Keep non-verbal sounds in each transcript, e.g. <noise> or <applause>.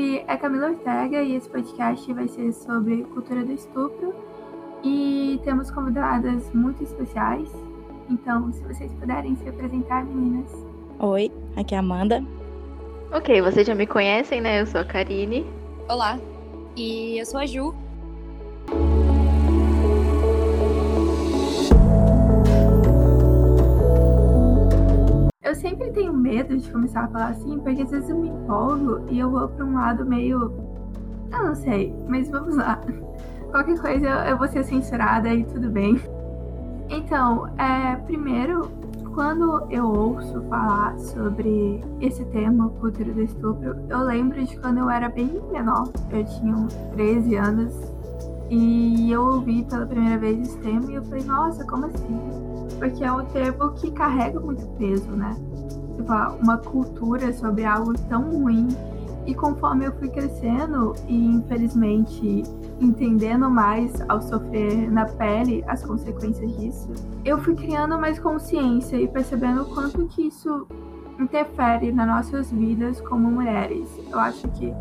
nome é Camila Ortega e esse podcast vai ser sobre cultura do estupro e temos convidadas muito especiais. Então, se vocês puderem se apresentar, meninas. Oi, aqui é a Amanda. Ok, vocês já me conhecem, né? Eu sou a Karine. Olá, e eu sou a Ju. Sempre tenho medo de começar a falar assim, porque às vezes eu me empolgo e eu vou para um lado meio. Eu não sei, mas vamos lá. <laughs> Qualquer coisa eu vou ser censurada e tudo bem. Então, é, primeiro, quando eu ouço falar sobre esse tema, cultura do estupro, eu lembro de quando eu era bem menor, eu tinha uns 13 anos, e eu ouvi pela primeira vez esse tema e eu falei, nossa, como assim? Porque é um termo que carrega muito peso, né? Tipo, uma cultura sobre algo tão ruim. E conforme eu fui crescendo e infelizmente entendendo mais ao sofrer na pele as consequências disso, eu fui criando mais consciência e percebendo o quanto que isso interfere nas nossas vidas como mulheres. Eu acho que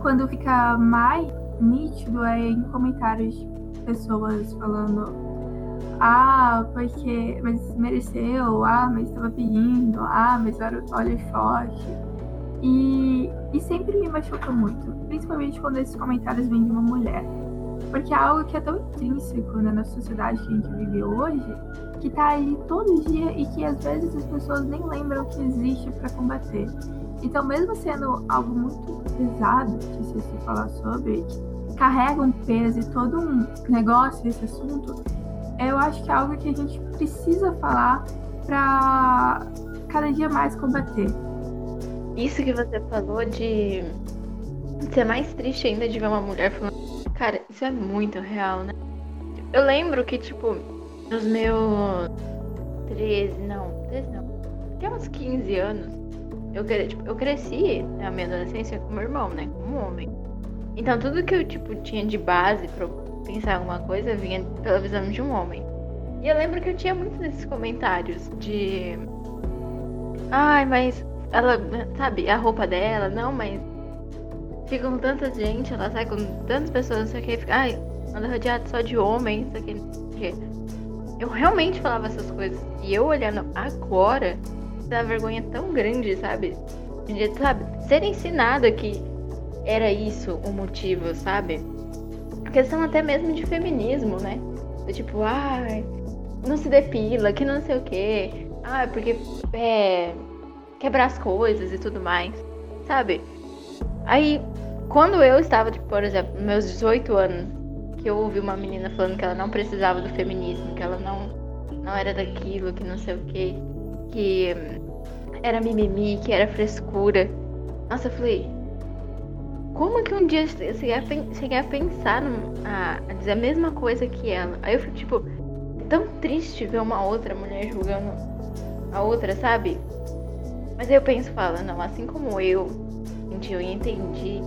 quando fica mais nítido é em comentários de pessoas falando ah, porque mas mereceu, ah, mas estava pedindo, ah, mas olha, olha forte. E, e sempre me machuca muito, principalmente quando esses comentários vêm de uma mulher. Porque é algo que é tão intrínseco né, na sociedade que a gente vive hoje, que tá ali todo dia e que às vezes as pessoas nem lembram que existe para combater. Então, mesmo sendo algo muito pesado de se falar sobre, carrega um peso e todo um negócio esse assunto, eu acho que é algo que a gente precisa falar para cada dia mais combater. Isso que você falou de ser mais triste ainda de ver uma mulher falando. Cara, isso é muito real, né? Eu lembro que, tipo, nos meus 13, não, 13 não, até uns 15 anos, eu, tipo, eu cresci na minha adolescência com meu irmão, né? Como homem. Então tudo que eu, tipo, tinha de base pra pensar alguma coisa vinha pela visão de um homem. E eu lembro que eu tinha muitos desses comentários de. Ai, mas ela, sabe, a roupa dela, não, mas fica com tanta gente, ela sai com tantas pessoas, não sei o que, fica, ai, anda rodeada só de homens, não sei o que. Eu realmente falava essas coisas. E eu olhando agora, essa vergonha tão grande, sabe? De, sabe, ser ensinada que era isso o motivo, sabe? Questão até mesmo de feminismo, né? Tipo, ai, não se depila, que não sei o que. Ah, porque é, quebrar as coisas e tudo mais, sabe? Aí, quando eu estava, tipo, por exemplo, meus 18 anos, que eu ouvi uma menina falando que ela não precisava do feminismo, que ela não, não era daquilo, que não sei o que, que era mimimi, que era frescura. Nossa, eu falei, como que um dia eu cheguei a, pensar a, dizer a mesma coisa que ela? Aí eu fico, tipo, tão triste ver uma outra mulher julgando a outra, sabe? Mas aí eu penso falo, não, assim como eu senti, eu entendi,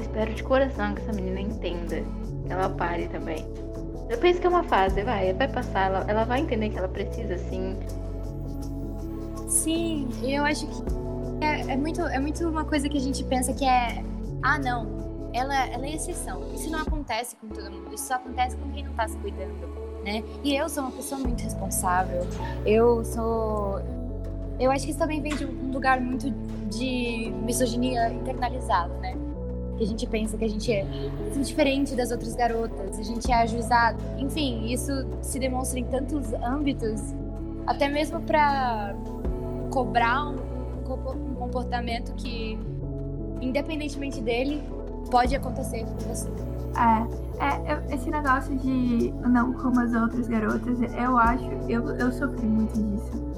espero de coração que essa menina entenda, que ela pare também. Eu penso que é uma fase, vai, vai passar, ela, ela vai entender que ela precisa sim. Sim, eu acho que é, é, muito, é muito uma coisa que a gente pensa que é, ah não, ela, ela é exceção. Isso não acontece com todo mundo, isso só acontece com quem não tá se cuidando né? E eu sou uma pessoa muito responsável. Eu sou. Eu acho que isso também vem de um lugar muito de misoginia internalizada, né? Que a gente pensa que a gente é diferente das outras garotas, a gente é ajuizado. Enfim, isso se demonstra em tantos âmbitos, até mesmo para cobrar um, um comportamento que, independentemente dele, pode acontecer com você. É, é, esse negócio de não como as outras garotas, eu acho, eu, eu sofri muito disso.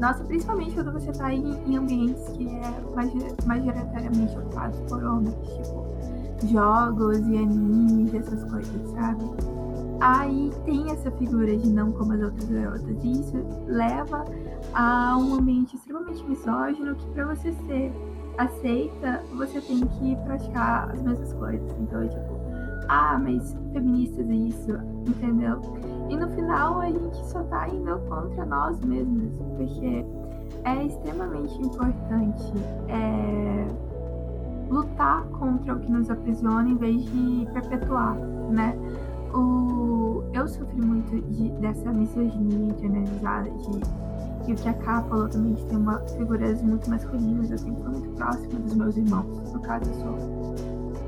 Nossa, principalmente quando você tá em, em ambientes que é majoritariamente ocupados por homens, tipo jogos e animes, essas coisas, sabe? Aí tem essa figura de não como as outras garotas, e isso leva a um ambiente extremamente misógino que para você ser aceita, você tem que praticar as mesmas coisas. Então, tipo, ah, mas feministas é isso, entendeu? E no final a gente só tá indo contra nós mesmos, porque é extremamente importante é, lutar contra o que nos aprisiona em vez de perpetuar, né? O, eu sofri muito de, dessa misoginia internalizada de e o que a Ká falou também de ter uma figuras muito masculinas, eu sempre fui muito próxima dos meus irmãos. No caso, eu sou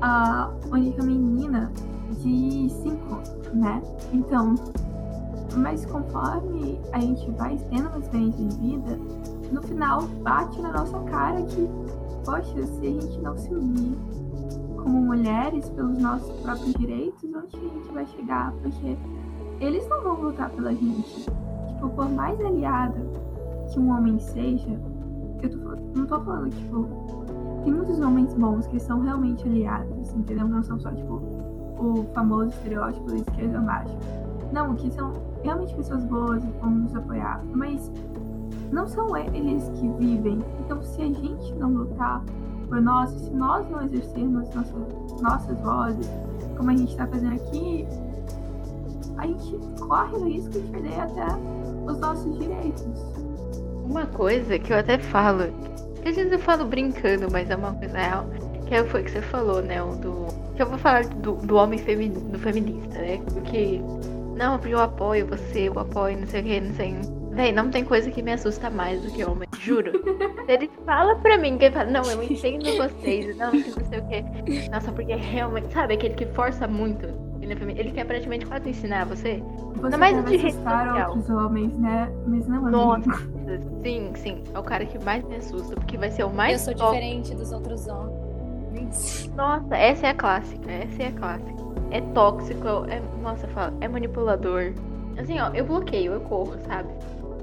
a única menina de cinco, né? Então, mas conforme a gente vai tendo uma experiência de vida, no final bate na nossa cara que, poxa, se a gente não se unir como mulheres pelos nossos próprios direitos, onde a gente vai chegar? Porque eles não vão lutar pela gente. Tipo, por mais aliada que um homem seja, eu tô, não tô falando, tipo, tem muitos homens bons que são realmente aliados, entendeu? Não são só, tipo, o famoso estereótipo da esquerda macho. Não, que são realmente pessoas boas e vão nos apoiar. Mas não são eles que vivem. Então, se a gente não lutar por nós, se nós não exercermos nossas, nossas vozes, como a gente está fazendo aqui, a gente corre o risco de perder até os nossos direitos. Uma coisa que eu até falo, que às vezes eu falo brincando, mas é uma coisa real, que foi o que você falou, né? O do, que eu vou falar do, do homem femi, do feminista, né? Porque, não, eu apoio você, eu apoio, não sei o que, não sei. Véi, não tem coisa que me assusta mais do que homem, juro. <laughs> Ele fala pra mim, que ele fala, não, eu entendo <laughs> vocês, não, não sei o que. Nossa, porque realmente, sabe, aquele que força muito ele quer praticamente quase ensinar você. Você Ainda mais de rede social. homens, né? Mas não Nossa, sim, sim. É o cara que mais me assusta, porque vai ser o mais Eu sou top. diferente dos outros homens. <laughs> Nossa, essa é a clássica. Essa é a clássica. É tóxico, é. Nossa, fala, é manipulador. Assim, ó, eu bloqueio, eu corro, sabe?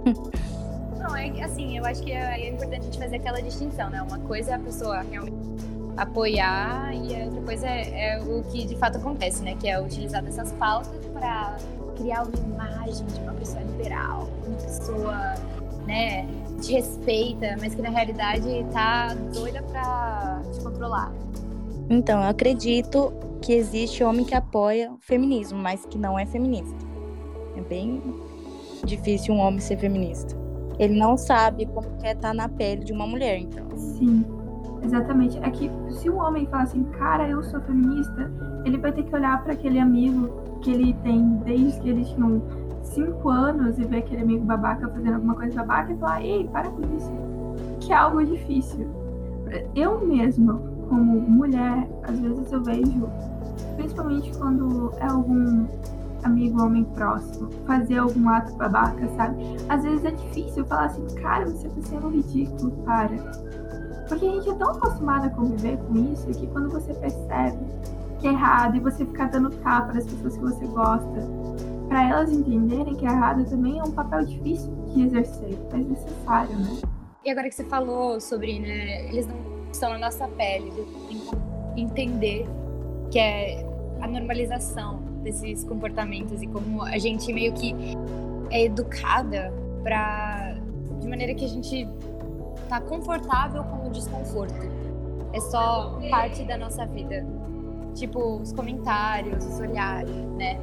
<laughs> Não, é assim, eu acho que é, é importante a gente fazer aquela distinção, né? Uma coisa é a pessoa realmente apoiar e a outra coisa é, é, o que de fato acontece, né? Que é utilizar dessas pautas para criar uma imagem de uma pessoa liberal, uma pessoa, né, te respeita, mas que na realidade tá doida para te controlar. Então, eu acredito que existe homem que apoia o feminismo, mas que não é feminista. É bem difícil um homem ser feminista. Ele não sabe como é estar tá na pele de uma mulher, então. Sim. Exatamente. É que se um homem fala assim, cara, eu sou feminista, ele vai ter que olhar para aquele amigo que ele tem desde que eles tinham cinco anos e ver aquele amigo babaca fazendo alguma coisa babaca e falar, ei, para com isso. Que é algo difícil. Eu mesma, como mulher, às vezes eu vejo, principalmente quando é algum amigo homem próximo, fazer algum ato babaca, sabe? Às vezes é difícil falar assim, cara, você tá sendo ridículo, para porque a gente é tão acostumado a conviver com isso que quando você percebe que é errado e você ficar dando tapa das pessoas que você gosta, para elas entenderem que errado também é um papel difícil de exercer, mas necessário, né? E agora que você falou sobre, né, eles não estão na nossa pele, entender que é a normalização desses comportamentos e como a gente meio que é educada para de maneira que a gente tá confortável com o desconforto. É só parte da nossa vida. Tipo, os comentários, os olhares, né?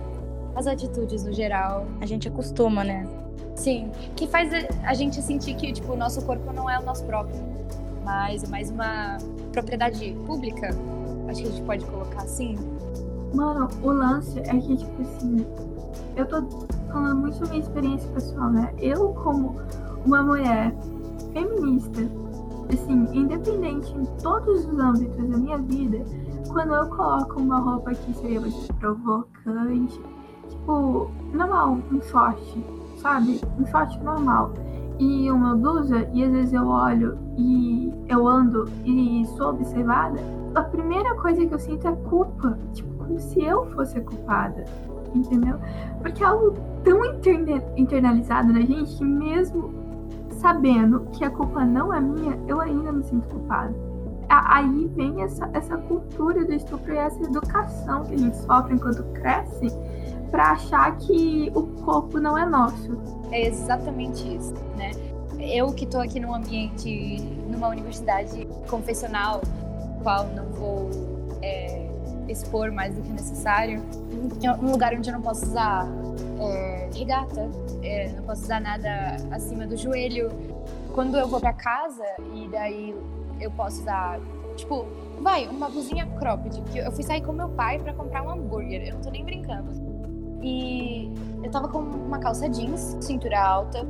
As atitudes no geral. A gente acostuma, né? Sim, que faz a gente sentir que tipo, o nosso corpo não é o nosso próprio, mas é mais uma propriedade pública. Acho que a gente pode colocar assim. Mano, o lance é que, tipo assim, eu tô falando muito sobre minha experiência pessoal, né? Eu, como uma mulher feminista, assim, independente em todos os âmbitos da minha vida, quando eu coloco uma roupa que seria mais provocante, tipo, normal, um short, sabe? Um short normal. E uma blusa, e às vezes eu olho e eu ando e sou observada, a primeira coisa que eu sinto é culpa. Tipo, como se eu fosse a culpada. Entendeu? Porque é algo tão internalizado na gente que mesmo sabendo que a culpa não é minha, eu ainda me sinto culpada. Aí vem essa, essa cultura do estupro e essa educação que a gente sofre enquanto cresce para achar que o corpo não é nosso. É exatamente isso, né? Eu que estou aqui num ambiente, numa universidade confessional, qual não vou é, expor mais do que necessário, um lugar onde eu não posso usar é, regata, é, não posso usar nada acima do joelho. Quando eu vou para casa e daí eu posso usar Tipo, vai, uma blusinha cropped. Que eu fui sair com meu pai para comprar um hambúrguer. Eu não tô nem brincando. E eu tava com uma calça jeans, cintura alta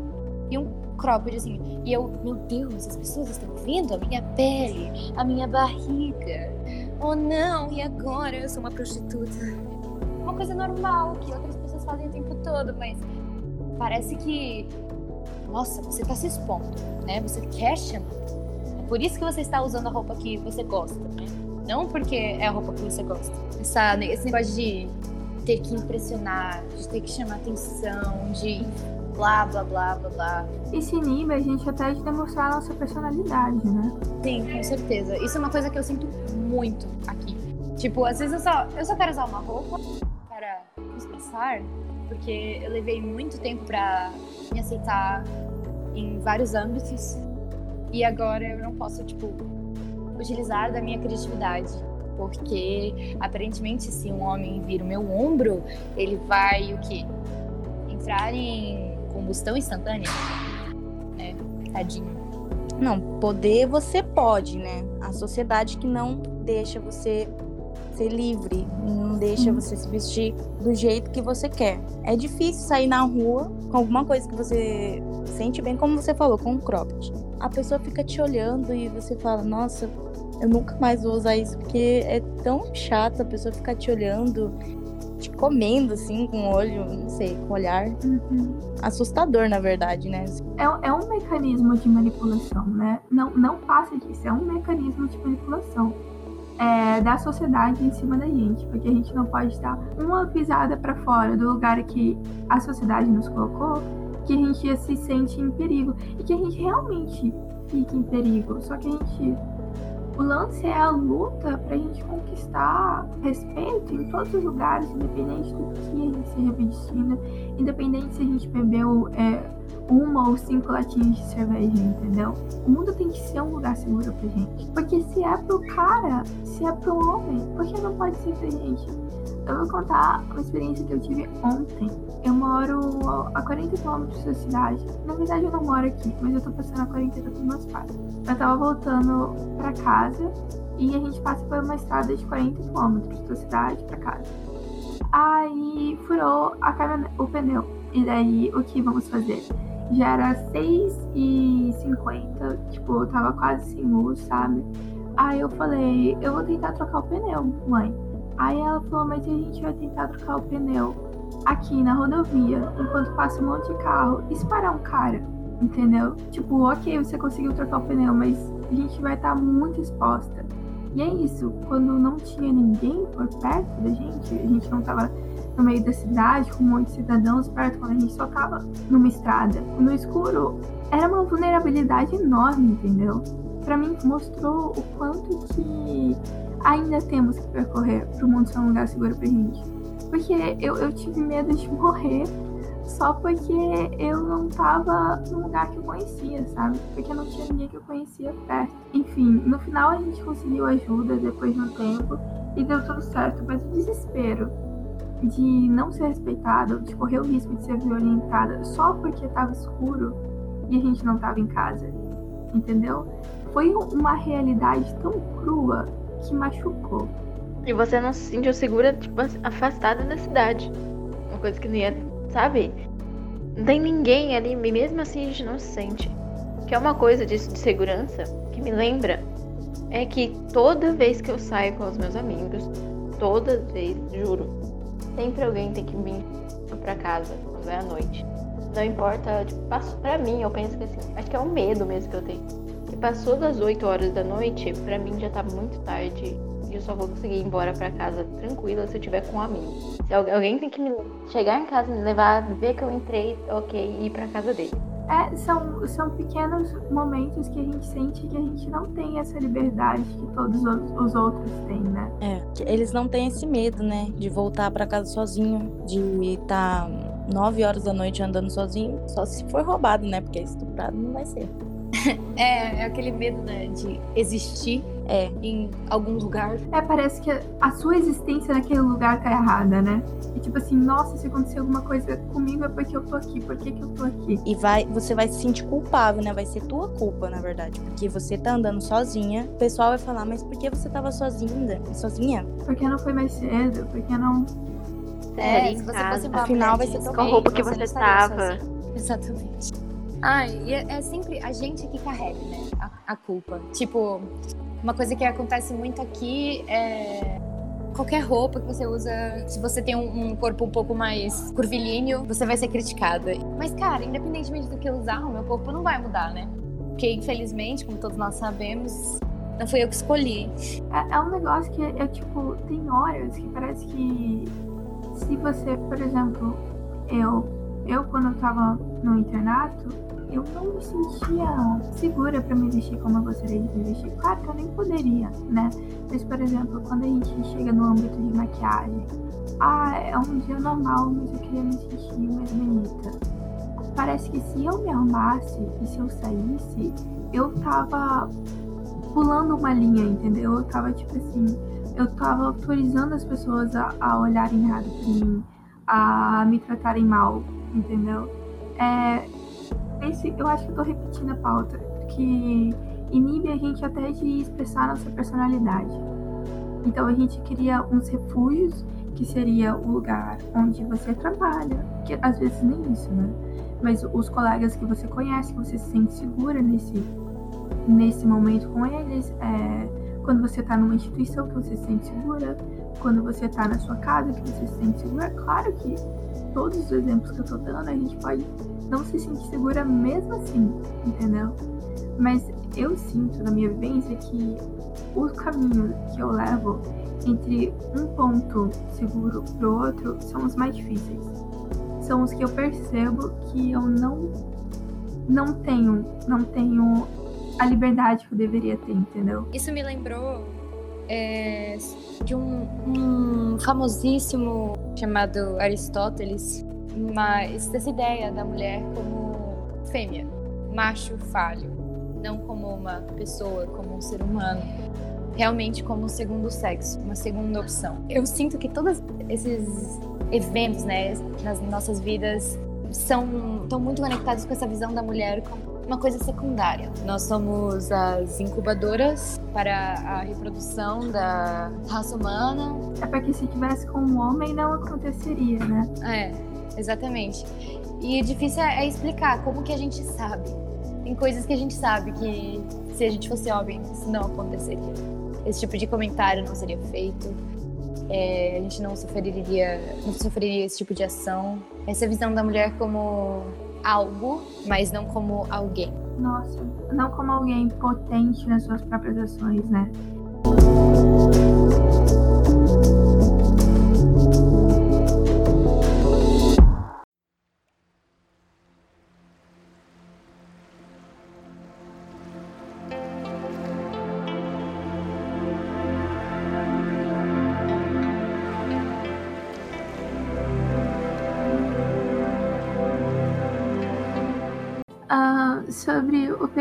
e um cropped, assim. E eu, meu Deus, as pessoas estão vendo a minha pele, a minha barriga. Oh não, e agora? Eu sou uma prostituta. Uma coisa normal que outras pessoas fazem o tempo todo, mas parece que. Nossa, você tá se expondo, né? Você quer chamar. É por isso que você está usando a roupa que você gosta, né? Não porque é a roupa que você gosta. Essa, esse negócio de ter que impressionar, de ter que chamar atenção, de blá, blá, blá, blá, blá. Isso inibe a gente até de demonstrar a nossa personalidade, né? Sim, com certeza. Isso é uma coisa que eu sinto muito aqui. Tipo, às vezes eu só, eu só quero usar uma roupa para expressar, porque eu levei muito tempo para me aceitar em vários âmbitos e agora eu não posso, tipo, utilizar da minha criatividade. Porque aparentemente, se um homem vira o meu ombro, ele vai o quê? Entrar em combustão instantânea, né? Tadinho. Não, poder você pode, né? A sociedade que não deixa você ser livre, não deixa você se vestir do jeito que você quer. É difícil sair na rua com alguma coisa que você sente bem, como você falou, com um cropped. A pessoa fica te olhando e você fala, nossa, eu nunca mais vou usar isso, porque é tão chato a pessoa ficar te olhando te comendo, assim, com o olho, não sei, com o olhar. Uhum. Assustador, na verdade, né? É, é um mecanismo de manipulação, né? Não, não passa disso, é um mecanismo de manipulação. É, da sociedade em cima da gente, porque a gente não pode dar uma pisada para fora do lugar que a sociedade nos colocou, que a gente se sente em perigo e que a gente realmente fica em perigo. Só que a gente o lance é a luta para a gente conquistar respeito em todos os lugares, independente do que a gente se revestindo, independente se a gente bebeu é, uma ou cinco latinhas de cerveja, entendeu? O mundo tem que ser um lugar seguro pra gente. Porque se é pro cara, se é pro homem, por que não pode ser pra gente? Eu vou contar uma experiência que eu tive ontem. Eu moro a 40 quilômetros da cidade. Na verdade, eu não moro aqui, mas eu tô passando a 40 com meus pais. Eu tava voltando pra casa e a gente passa por uma estrada de 40 quilômetros da cidade pra casa. Aí furou o pneu. E daí, o que vamos fazer? Já era 6 e 50 tipo, eu tava quase sem luz, sabe? Aí eu falei, eu vou tentar trocar o pneu, mãe. Aí ela falou, mas a gente vai tentar trocar o pneu aqui na rodovia, enquanto passa um monte de carro, e se parar um cara, entendeu? Tipo, ok, você conseguiu trocar o pneu, mas a gente vai estar tá muito exposta. E é isso, quando não tinha ninguém por perto da gente, a gente não tava no meio da cidade com um monte de cidadãos perto, quando a gente só tava numa estrada, no escuro, era uma vulnerabilidade enorme, entendeu? Para mim mostrou o quanto que ainda temos que percorrer para o mundo ser um lugar seguro pra gente. Porque eu, eu tive medo de morrer só porque eu não tava no lugar que eu conhecia, sabe? Porque não tinha ninguém que eu conhecia perto. Enfim, no final a gente conseguiu ajuda depois de um tempo e deu tudo certo, mas o desespero de não ser respeitada, de correr o risco de ser violentada só porque tava escuro e a gente não tava em casa, entendeu? Foi uma realidade tão crua que machucou. E você não se sentiu segura, tipo, afastada da cidade. Uma coisa que não ia, sabe? Não tem ninguém ali, e mesmo assim a gente não se sente. Que é uma coisa disso de segurança que me lembra é que toda vez que eu saio com os meus amigos, toda vez, juro, sempre alguém tem que vir pra casa quando é à noite. Não importa, tipo, pra mim, eu penso que assim, acho que é o medo mesmo que eu tenho passou das 8 horas da noite, para mim já tá muito tarde. E eu só vou conseguir ir embora para casa tranquila se eu tiver com um amigo. Se alguém tem que me chegar em casa, me levar, ver que eu entrei, ok, e ir pra casa dele. É, são, são pequenos momentos que a gente sente que a gente não tem essa liberdade que todos os outros têm, né? É, eles não têm esse medo, né? De voltar para casa sozinho, de estar tá 9 horas da noite andando sozinho, só se for roubado, né? Porque estuprado não vai ser. É, é aquele medo, né, de existir É. em algum lugar. É, parece que a sua existência naquele lugar tá errada, né? E tipo assim, nossa, se acontecer alguma coisa comigo é porque eu tô aqui, por que, que eu tô aqui? E vai, você vai se sentir culpável, né? Vai ser tua culpa, na verdade. Porque você tá andando sozinha. O pessoal vai falar, mas por que você tava sozinha? Sozinha? Por que não foi mais cedo? Por que não. É, se em você fosse uma Afinal, vai ser Com a roupa que você estaria tava. sozinha. Exatamente. Ai, é, é sempre a gente que carrega, né? A, a culpa. Tipo, uma coisa que acontece muito aqui é. Qualquer roupa que você usa, se você tem um, um corpo um pouco mais curvilíneo, você vai ser criticada. Mas, cara, independentemente do que eu usar, o meu corpo não vai mudar, né? Porque, infelizmente, como todos nós sabemos, não fui eu que escolhi. É, é um negócio que é tipo, tem horas que parece que se você, por exemplo, eu, eu quando eu tava no internato, eu não me sentia segura pra me vestir como eu gostaria de me vestir. Claro que eu nem poderia, né? Mas, por exemplo, quando a gente chega no âmbito de maquiagem, ah, é um dia normal, mas eu queria me sentir mais bonita. Parece que se eu me arrumasse e se eu saísse, eu tava pulando uma linha, entendeu? Eu tava tipo assim, eu tava autorizando as pessoas a, a olharem errado pra mim, a me tratarem mal, entendeu? É, esse, eu acho que eu tô repetindo a pauta, porque inibe a gente até de expressar nossa personalidade. Então a gente cria uns refúgios, que seria o lugar onde você trabalha, que às vezes nem isso, né? Mas os colegas que você conhece, que você se sente segura nesse, nesse momento com eles, é, quando você tá numa instituição que você se sente segura, quando você tá na sua casa que você se sente segura, claro que todos os exemplos que eu tô dando, a gente pode não se sentir segura mesmo assim, entendeu? Mas eu sinto na minha vivência que o caminho que eu levo entre um ponto seguro pro outro são os mais difíceis. São os que eu percebo que eu não não tenho, não tenho a liberdade que eu deveria ter, entendeu? Isso me lembrou é, de um, um famosíssimo chamado Aristóteles, mas dessa ideia da mulher como fêmea, macho falho, não como uma pessoa, como um ser humano, realmente como um segundo sexo, uma segunda opção. Eu sinto que todos esses eventos, né, nas nossas vidas são estão muito conectados com essa visão da mulher como uma coisa secundária. Nós somos as incubadoras para a reprodução da raça humana. É porque se tivesse com um homem não aconteceria, né? É, exatamente. E difícil é, é explicar como que a gente sabe. Tem coisas que a gente sabe que se a gente fosse homem isso não aconteceria. Esse tipo de comentário não seria feito. É, a gente não sofreria, não sofreria esse tipo de ação. Essa visão da mulher como algo, mas não como alguém. Nossa, não como alguém potente nas suas próprias ações, né?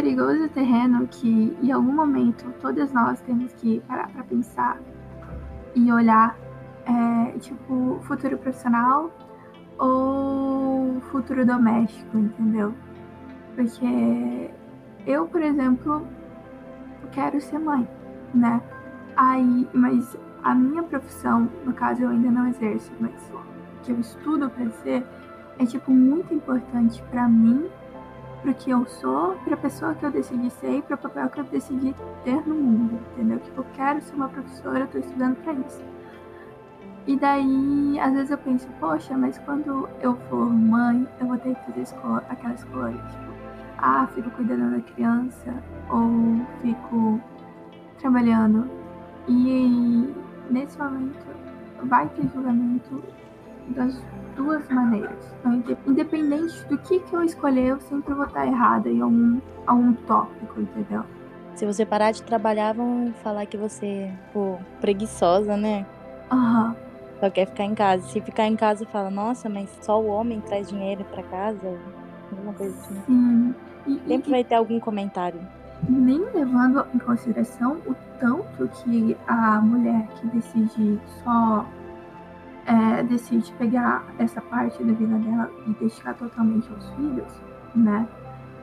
Perigoso terreno que em algum momento todas nós temos que parar para pensar e olhar é, tipo futuro profissional ou futuro doméstico, entendeu? Porque eu, por exemplo, quero ser mãe, né? Aí, mas a minha profissão, no caso eu ainda não exerço, mas que eu estudo para ser, é tipo muito importante para mim pro que eu sou, pra pessoa que eu decidi ser e pro papel que eu decidi ter no mundo, entendeu? Tipo, eu quero ser uma professora, eu estudando pra isso. E daí, às vezes eu penso, poxa, mas quando eu for mãe, eu vou ter que fazer esco aquela escolha, tipo, ah, fico cuidando da criança ou fico trabalhando. E nesse momento vai ter julgamento das duas maneiras. Então, independente do que, que eu escolher, eu sempre vou estar errada em algum, algum tópico, entendeu? Se você parar de trabalhar, vão falar que você, pô, preguiçosa, né? Aham. Só quer ficar em casa. Se ficar em casa, fala, nossa, mas só o homem traz dinheiro pra casa? Alguma coisa assim. Sim. E, Sempre e vai ter algum comentário. nem levando em consideração o tanto que a mulher que decide só é, decide pegar essa parte da vida dela e deixar totalmente aos filhos, né?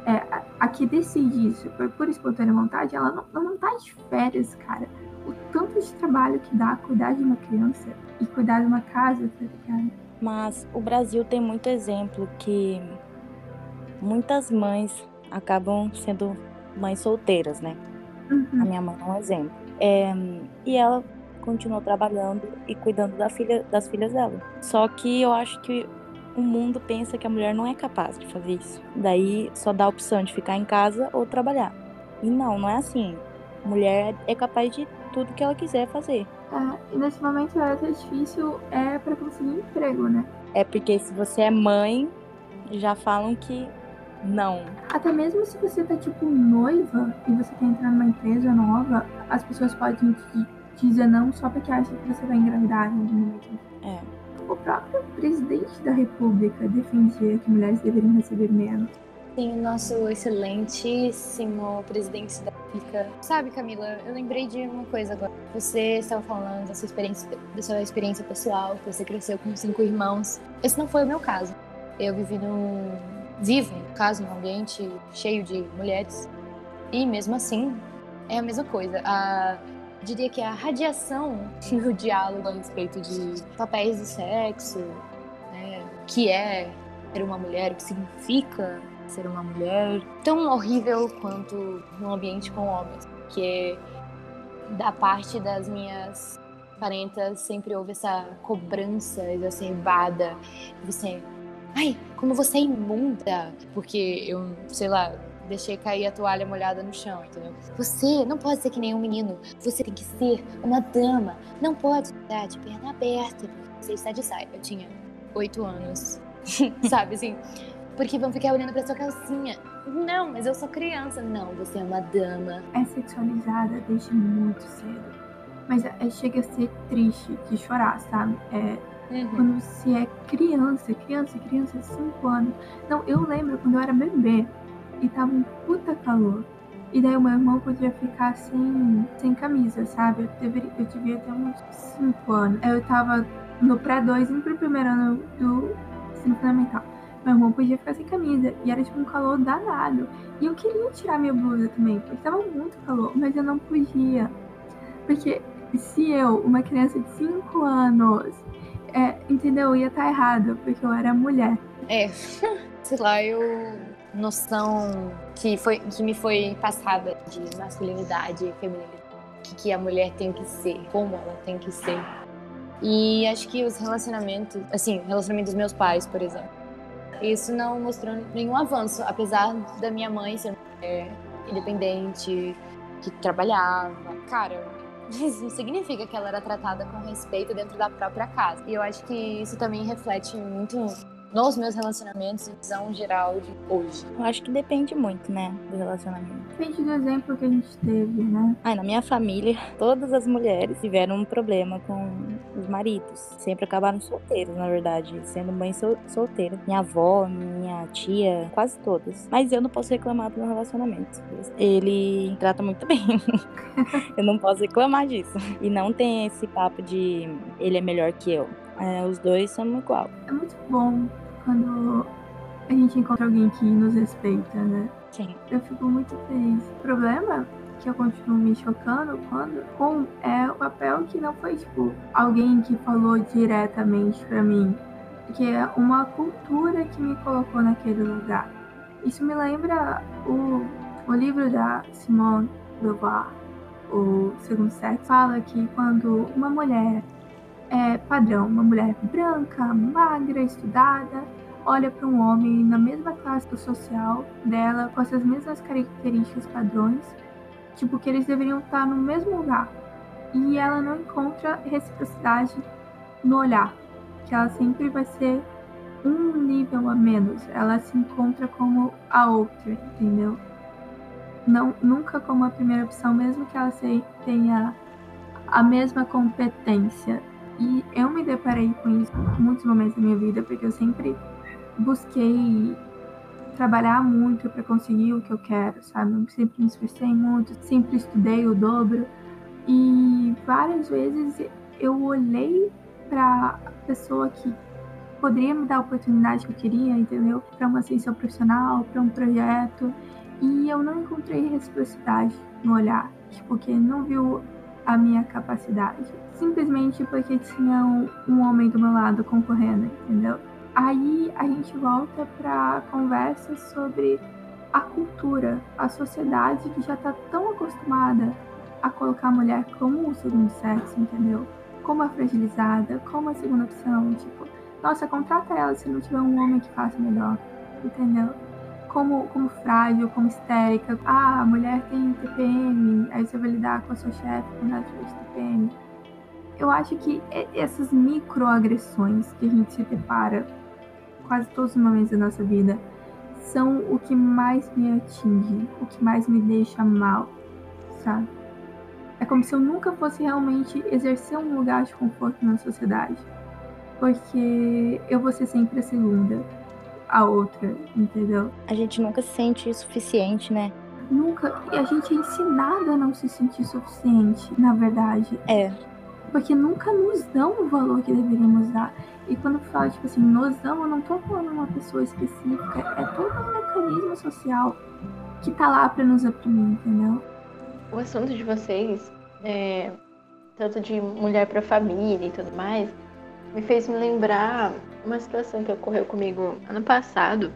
É, a, a que decide isso por, por espontânea vontade, ela não, ela não tá de férias, cara. O tanto de trabalho que dá cuidar de uma criança e cuidar de uma casa, tá ligado? Mas o Brasil tem muito exemplo que muitas mães acabam sendo mães solteiras, né? A Uhum. minha mãe é um exemplo. É, e ela continuou trabalhando e cuidando da filha, das filhas dela. Só que eu acho que o mundo pensa que a mulher não é capaz de fazer isso. Daí só dá a opção de ficar em casa ou trabalhar. E não, não é assim. Mulher é capaz de tudo que ela quiser fazer. É, e nesse momento é até difícil é para conseguir emprego, né? É porque se você é mãe, já falam que não. Até mesmo se você tá, tipo, noiva e você tá entrando numa empresa nova, as pessoas podem te dizer não só porque acham que você vai engravidar em algum momento. É. O próprio presidente da república defendia que mulheres deveriam receber menos. Sim, o nosso excelentíssimo presidente da República. Sabe, Camila, eu lembrei de uma coisa agora. Você estava falando da sua experiência, da sua experiência pessoal, que você cresceu com cinco irmãos. Esse não foi o meu caso. Eu vivi num. Vivo, no caso, num ambiente cheio de mulheres. E mesmo assim, é a mesma coisa. A, diria que a radiação <laughs> no diálogo a respeito de papéis do sexo, né, o que é ser uma mulher, o que significa ser uma mulher, tão horrível quanto num ambiente com homens, que da parte das minhas parentas sempre houve essa cobrança exacerbada, você, ai, como você é imunda, porque eu, sei lá, deixei cair a toalha molhada no chão, entendeu? Você não pode ser que nem um menino, você tem que ser uma dama, não pode estar de perna aberta, você está de saia. Eu tinha oito anos, <laughs> sabe assim? Porque vão ficar olhando pra sua calcinha. Não, mas eu sou criança. Não, você é uma dama. É sexualizada desde muito cedo. Mas é, chega a ser triste de chorar, sabe? É, Uhum. quando você é criança, criança, criança, 5 anos. Não, eu lembro quando eu era bebê e tava um puta calor. E daí o meu irmão podia ficar sem, sem camisa, sabe? Eu, deveria, eu devia ter uns 5 anos. Eu tava no pré-2, indo pro primeiro ano do ensino fundamental. Meu irmão podia ficar sem camisa e era tipo um calor danado. E eu queria tirar minha blusa também, porque tava muito calor, mas eu não podia. Porque se eu, uma criança de 5 anos, é, entendeu? Ia estar errado, porque eu era mulher. É, <laughs> sei lá, eu noção que foi que me foi passada de masculinidade e feminilidade, que, que a mulher tem que ser, como ela tem que ser. E acho que os relacionamentos, assim, relacionamento dos meus pais, por exemplo, isso não mostrou nenhum avanço, apesar da minha mãe ser mulher independente, que trabalhava. Cara, <laughs> isso não significa que ela era tratada com respeito dentro da própria casa. E eu acho que isso também reflete muito nos meus relacionamentos e visão geral de hoje. Eu acho que depende muito, né, do relacionamento. Depende do exemplo que a gente teve, né? Ai, na minha família, <laughs> todas as mulheres tiveram um problema com os maridos. Sempre acabaram solteiros, na verdade, sendo mãe sol solteira. Minha avó, minha tia, quase todas. Mas eu não posso reclamar do meu relacionamento. Ele trata muito <laughs> bem. eu não posso reclamar disso. E não tem esse papo de ele é melhor que eu. É, os dois são igual. É muito bom quando a gente encontra alguém que nos respeita, né? Sim. Eu fico muito feliz. O problema que eu continuo me chocando quando com é o papel que não foi tipo alguém que falou diretamente pra mim, que é uma cultura que me colocou naquele lugar. Isso me lembra o, o livro da Simone Beauvoir, o Segundo Sexo, fala que quando uma mulher é padrão, uma mulher branca, magra, estudada, olha para um homem na mesma classe social dela, com essas mesmas características padrões, tipo que eles deveriam estar no mesmo lugar. E ela não encontra reciprocidade no olhar, que ela sempre vai ser um nível a menos. Ela se encontra como a outra, entendeu? Não, nunca como a primeira opção, mesmo que ela tenha a mesma competência. E eu me deparei com isso em muitos momentos da minha vida, porque eu sempre busquei trabalhar muito para conseguir o que eu quero, sabe? Eu sempre me esforcei muito, sempre estudei o dobro. E várias vezes eu olhei para a pessoa que poderia me dar a oportunidade que eu queria, entendeu? Para uma ascensão profissional, para um projeto. E eu não encontrei reciprocidade no olhar, porque não viu a minha capacidade. Simplesmente porque tinha um, homem do meu lado concorrendo, entendeu? Aí a gente volta para conversa sobre a cultura, a sociedade que já está tão acostumada a colocar a mulher como o segundo sexo, entendeu? Como a fragilizada, como a segunda opção, tipo, nossa, contrata ela se não tiver um homem que faça melhor, entendeu? Como, como frágil, como histérica. Ah, a mulher tem TPM, aí você vai lidar com a sua chefe quando ela tiver TPM. Eu acho que essas microagressões que a gente se depara quase todos os momentos da nossa vida são o que mais me atinge, o que mais me deixa mal, sabe? É como se eu nunca fosse realmente exercer um lugar de conforto na sociedade. Porque eu vou ser sempre a segunda, a outra, entendeu? A gente nunca se sente o suficiente, né? Nunca. E a gente é ensinado a não se sentir suficiente, na verdade. É. Porque nunca nos dão o valor que deveríamos dar. E quando fala, tipo assim, nos dão, eu não tô falando uma pessoa específica. É todo um mecanismo social que tá lá pra nos oprimir, entendeu? o assunto de vocês, é, tanto de mulher para família e tudo mais, me fez me lembrar uma situação que ocorreu comigo ano passado,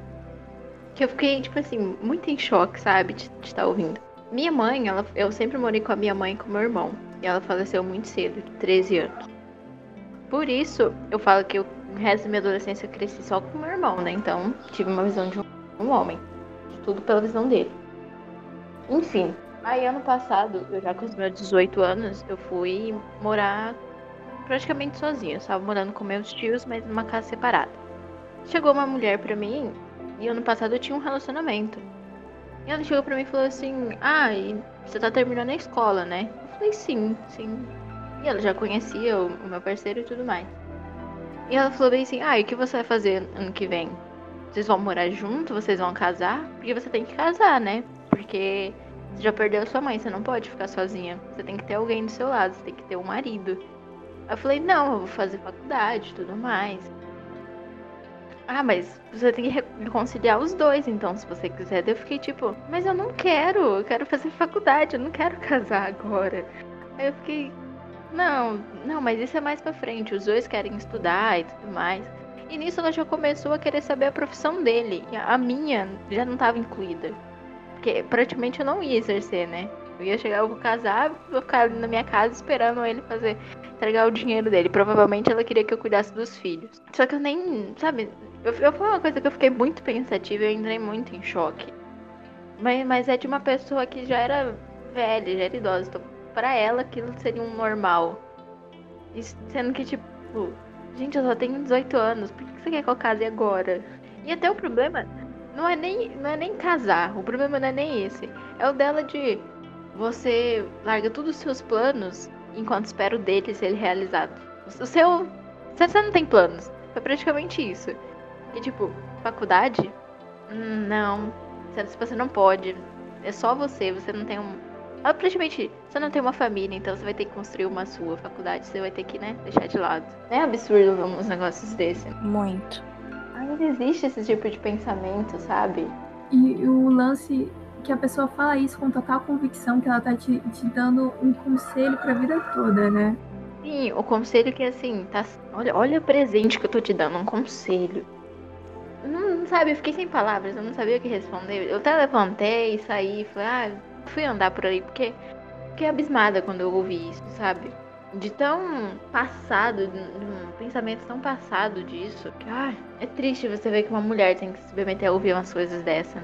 que eu fiquei, tipo assim, muito em choque, sabe, de estar ouvindo. Minha mãe, ela, eu sempre morei com a minha mãe e com meu irmão, e ela faleceu muito cedo, de 13 anos. Por isso, eu falo que o resto da minha adolescência eu cresci só com meu irmão, né? Então, tive uma visão de um, homem. Tudo pela visão dele. Enfim, Aí ano passado, eu já com os meus 18 anos, eu fui morar praticamente sozinha. Eu estava morando com meus tios, mas numa casa separada. Chegou uma mulher pra mim, e ano passado eu tinha um relacionamento. E ela chegou pra mim e falou assim: Ah, você tá terminando a escola, né? Falei: Sim, sim. E ela já conhecia o, o meu parceiro e tudo mais. E ela falou bem assim: Ah, e o que você vai fazer ano que vem? Vocês vão morar junto? Vocês vão casar? Porque você tem que casar, né? Porque você já perdeu a sua mãe, você não pode ficar sozinha. Você tem que ter alguém do seu lado, você tem que ter um marido. Eu falei, não, eu vou fazer faculdade e tudo mais. Ah, mas você tem que reconciliar os dois, então, se você quiser. Daí eu fiquei tipo, mas eu não quero, eu quero fazer faculdade, eu não quero <laughs> casar agora. Aí eu fiquei, não, não, mas isso é mais pra frente. Os dois querem estudar e tudo mais. E nisso ela já começou a querer saber a profissão dele. A minha já não estava incluída. Porque praticamente eu não ia exercer, né? Eu ia chegar, eu vou casar, vou ficar ali na minha casa esperando ele fazer, entregar o dinheiro dele. Provavelmente ela queria que eu cuidasse dos filhos. Só que eu nem, sabe, eu, eu foi uma coisa que eu fiquei muito pensativa, eu entrei muito em choque. Mas, mas é de uma pessoa que já era velha, já era idosa. Então, pra ela aquilo seria um normal. E sendo que, tipo, gente, eu só tenho 18 anos, por que você quer que eu case agora? E até o problema não é nem, não é nem casar. O problema não é nem esse. É o dela de você larga todos os seus planos enquanto espera o dele ser realizado. O seu. Você não tem planos. É praticamente isso. E tipo, faculdade? Hum, não. Você não pode. É só você. Você não tem um. Ah, praticamente, você não tem uma família, então você vai ter que construir uma sua faculdade. Você vai ter que, né, deixar de lado. É absurdo uns negócios desse. Muito ainda existe esse tipo de pensamento, sabe? E o lance que a pessoa fala isso com total convicção, que ela tá te, te dando um conselho pra vida toda, né? Sim, o conselho que assim, tá. Olha, olha o presente que eu tô te dando, um conselho. Não, não sabe, eu fiquei sem palavras, eu não sabia o que responder. Eu até levantei, saí, falei, ah, fui andar por aí, porque fiquei abismada quando eu ouvi isso, sabe? de tão passado, de um pensamento tão passado disso, que ai, é triste você ver que uma mulher tem que se submeter a ouvir umas coisas dessa.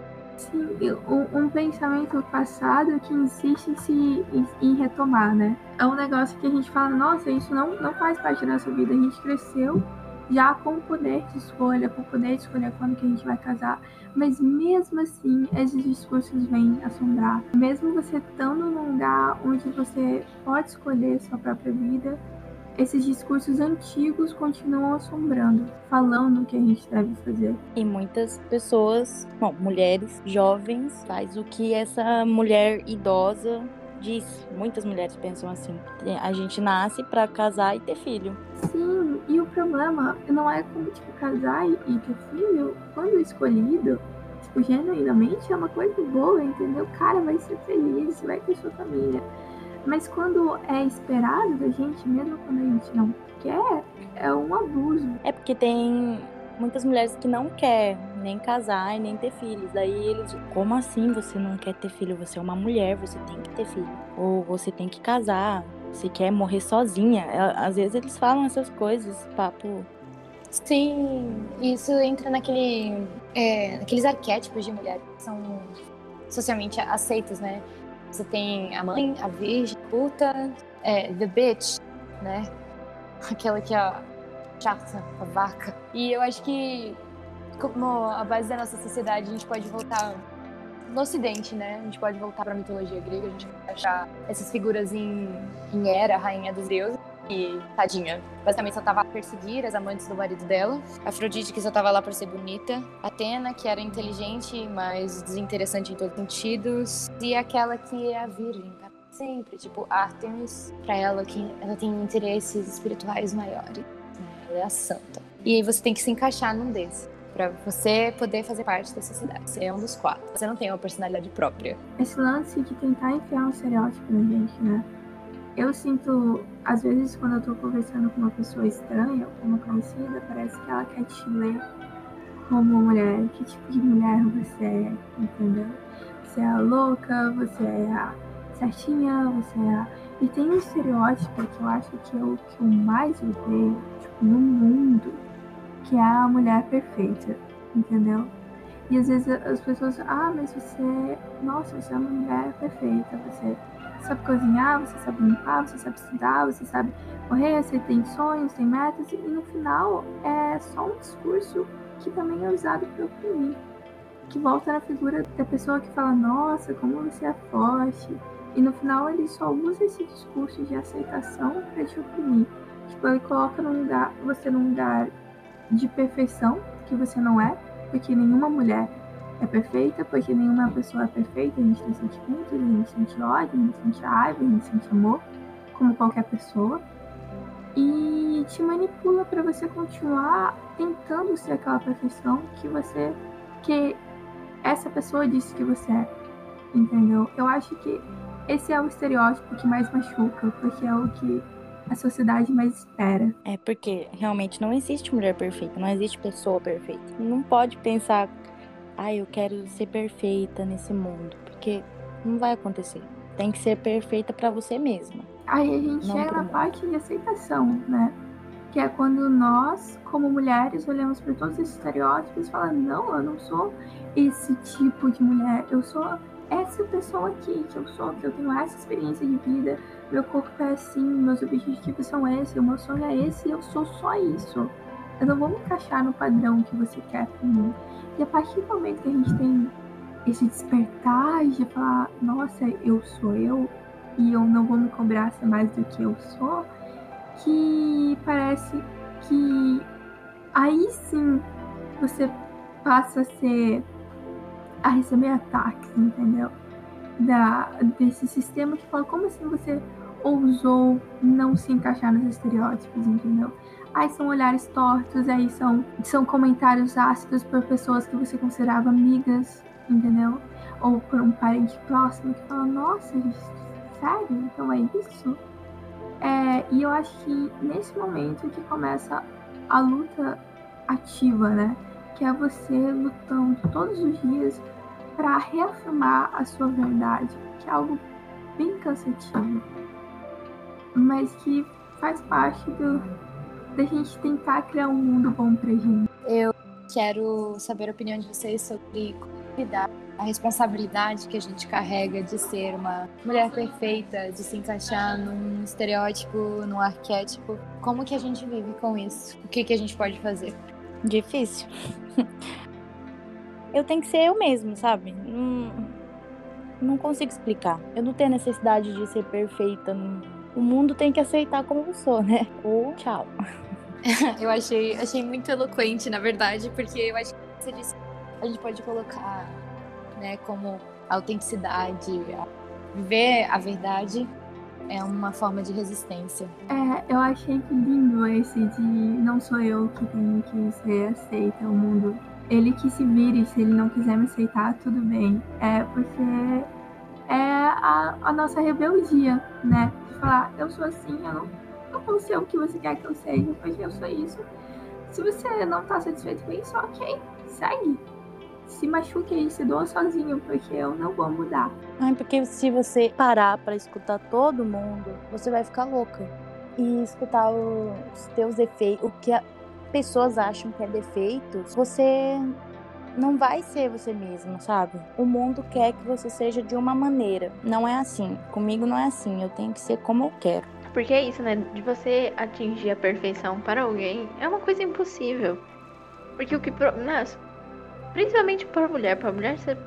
Um, um pensamento passado que insiste em se em, retomar, né? É um negócio que a gente fala, nossa, isso não, não faz parte da nossa vida, a gente cresceu já com o poder de escolha, com o poder de escolher quando que a gente vai casar. Mas mesmo assim, esses discursos vêm assombrar. Mesmo você estando num lugar onde você pode escolher sua própria vida, esses discursos antigos continuam assombrando, falando o que a gente deve fazer. E muitas pessoas, bom, mulheres jovens, faz o que essa mulher idosa diz. Muitas mulheres pensam assim: a gente nasce para casar e ter filho. Sim, e o problema não é como tipo casar e ter filho quando escolhido. Tipo, genuinamente é uma coisa boa, entendeu? O cara vai ser feliz, vai ter sua família. Mas quando é esperado da gente, mesmo quando a gente não quer, é um abuso. É porque tem muitas mulheres que não quer nem casar e nem ter filhos. Daí eles, como assim você não quer ter filho? Você é uma mulher, você tem que ter filho. Ou você tem que casar, você quer morrer sozinha. É, às vezes eles falam essas coisas, papo. Sim, isso entra naquele, é, naqueles arquétipos de mulher que são socialmente aceitos, né? Você tem a mãe, a virgem, puta, é, the bitch, né? <laughs> Aquela que é chata, a vaca. E eu acho que, como a base da nossa sociedade, a gente pode voltar no Ocidente, né? A gente pode voltar para a mitologia grega, a gente pode achar essas figuras em, em rainha dos deuses. E tadinha. Basicamente só tava a perseguir as amantes do marido dela. Afrodite, que só tava lá por ser bonita. Atena, que era inteligente, mas desinteressante em todos os sentidos. E aquela que é a virgem? Sempre, tipo, Artemis, pra ela que ela tem interesses espirituais maiores. Ela é a santa. E aí você tem que se encaixar num desses para você poder fazer parte da sociedade. Você é um dos quatro. Você não tem uma personalidade própria. Esse lance de tentar enfiar um estereótipo na gente, né? Eu sinto, às vezes, quando eu tô conversando com uma pessoa estranha, com uma conhecida, parece que ela quer te ler como mulher. Que tipo de mulher você é, entendeu? Você é louca, você é a certinha, você é. E tem um estereótipo que eu acho que é o que eu mais odeio, tipo, no mundo, que é a mulher perfeita, entendeu? E às vezes as pessoas, ah, mas você, nossa, você é uma mulher perfeita, você sabe cozinhar, você sabe limpar, você sabe estudar, você sabe correr, você tem sonhos, tem metas, e no final é só um discurso que também é usado para oprimir. Que volta na figura da pessoa que fala, nossa, como você é forte. E no final ele só usa esse discurso de aceitação para te oprimir. Tipo, ele coloca num lugar, você num lugar de perfeição, que você não é, porque nenhuma mulher é perfeita, porque nenhuma pessoa é perfeita, a gente tem sentimentos, a gente sente ódio, a gente sente raiva, a gente sente amor, como qualquer pessoa. E te manipula para você continuar tentando ser aquela perfeição que você que essa pessoa disse que você é. Entendeu? Eu acho que esse é o estereótipo que mais machuca, porque é o que a sociedade mais espera. É porque realmente não existe mulher perfeita, não existe pessoa perfeita. Não pode pensar ah, eu quero ser perfeita nesse mundo, porque não vai acontecer. Tem que ser perfeita para você mesma. Aí a gente chega na parte de aceitação, né? Que é quando nós, como mulheres, olhamos para todos esses estereótipos e falamos: não, eu não sou esse tipo de mulher, eu sou essa pessoa aqui que eu sou, que eu tenho essa experiência de vida, meu corpo é assim, meus objetivos são esses, o meu sonho é esse e eu sou só isso. Eu não vou me encaixar no padrão que você quer pra mim. E a partir do momento que a gente tem esse despertar de falar, nossa, eu sou eu e eu não vou me cobrar ser mais do que eu sou, que parece que aí sim você passa a ser a receber ataques, entendeu? Da, desse sistema que fala como assim você ousou não se encaixar nos estereótipos, entendeu? Aí são olhares tortos, aí são, são comentários ácidos por pessoas que você considerava amigas, entendeu? Ou por um parente próximo que fala, nossa, sério? Então é isso? É, e eu acho que nesse momento que começa a luta ativa, né? Que é você lutando todos os dias para reafirmar a sua verdade, que é algo bem cansativo, mas que faz parte do, da gente tentar criar um mundo bom pra gente. Eu quero saber a opinião de vocês sobre como lidar a responsabilidade que a gente carrega de ser uma mulher perfeita, de se encaixar num estereótipo, num arquétipo. Como que a gente vive com isso? O que que a gente pode fazer? Difícil. <laughs> eu tenho que ser eu mesmo, sabe? Não, não consigo explicar. Eu não tenho necessidade de ser perfeita o mundo tem que aceitar como eu sou, né? Ou tchau. <laughs> eu achei, achei muito eloquente, na verdade, porque eu acho que você disse a gente pode colocar, né, como autenticidade, viver a verdade é uma forma de resistência. É, eu achei lindo esse de não sou eu que tenho que ser aceita o mundo. Ele que se vire, se ele não quiser me aceitar, tudo bem. É porque é a, a nossa rebeldia, né? De falar, eu sou assim, eu não, não vou ser o que você quer que eu seja, porque eu sou isso. Se você não tá satisfeito com isso, ok, segue se machuque e se doa sozinho, porque eu não vou mudar. Ai, porque se você parar para escutar todo mundo, você vai ficar louca. E escutar os teus defeitos, o que as pessoas acham que é defeitos, você não vai ser você mesmo, sabe? O mundo quer que você seja de uma maneira. Não é assim. Comigo não é assim. Eu tenho que ser como eu quero. Porque é isso, né? De você atingir a perfeição para alguém é uma coisa impossível. Porque o que. Nossa, Principalmente para mulher. Para mulher ser.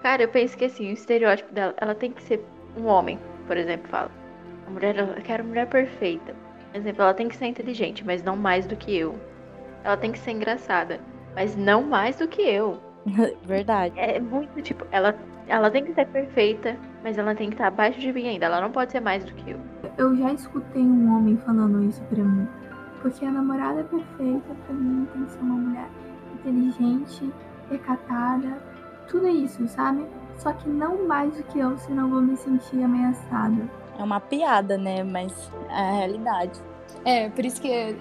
Cara, eu penso que assim, o estereótipo dela, ela tem que ser um homem, por exemplo, fala. A mulher, eu quero mulher perfeita. Por exemplo, ela tem que ser inteligente, mas não mais do que eu. Ela tem que ser engraçada, mas não mais do que eu. <laughs> Verdade. É muito tipo, ela, ela tem que ser perfeita, mas ela tem que estar abaixo de mim ainda. Ela não pode ser mais do que eu. Eu já escutei um homem falando isso pra mim. Porque a namorada perfeita pra mim tem que ser uma mulher inteligente, recatada, tudo isso, sabe? Só que não mais do que eu, senão vou me sentir ameaçada. É uma piada, né? Mas é a realidade. É, por isso que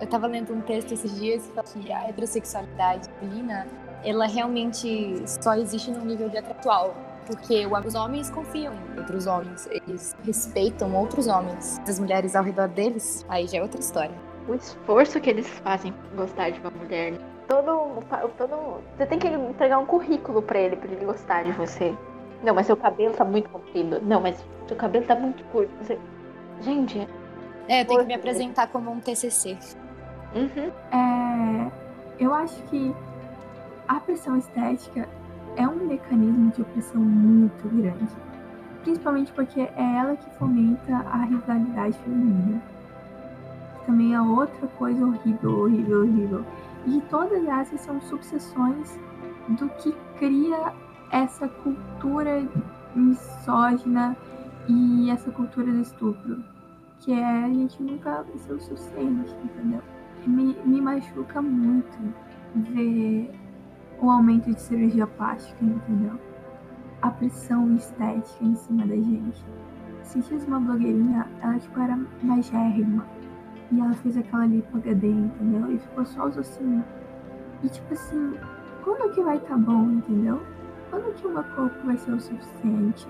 eu tava lendo um texto esses dias que a heterossexualidade feminina, ela realmente só existe no nível de atual. Porque os homens confiam em outros homens, eles respeitam outros homens. As mulheres ao redor deles, aí já é outra história. O esforço que eles fazem pra gostar de uma mulher, todo, todo. Você tem que entregar um currículo para ele, para ele gostar de você. Não, mas seu cabelo tá muito comprido. Não, mas seu cabelo tá muito curto. Você... Gente. É, eu tenho que me apresentar como um TCC. Uhum. É, eu acho que a pressão estética é um mecanismo de opressão muito grande. Principalmente porque é ela que fomenta a rivalidade feminina. Também é outra coisa horrível, horrível, horrível. E todas essas são subseções do que cria essa cultura misógina e essa cultura do estupro. Que é a gente nunca ser o suficiente, entendeu? Me, me machuca muito ver o aumento de cirurgia plástica, entendeu? A pressão estética em cima da gente. Se tinha uma blogueirinha, ela tipo era magérrima e ela fez aquela lipo HD, entendeu? E ficou só os ossinhos. E tipo assim, quando que vai tá bom, entendeu? Quando que o meu corpo vai ser o suficiente?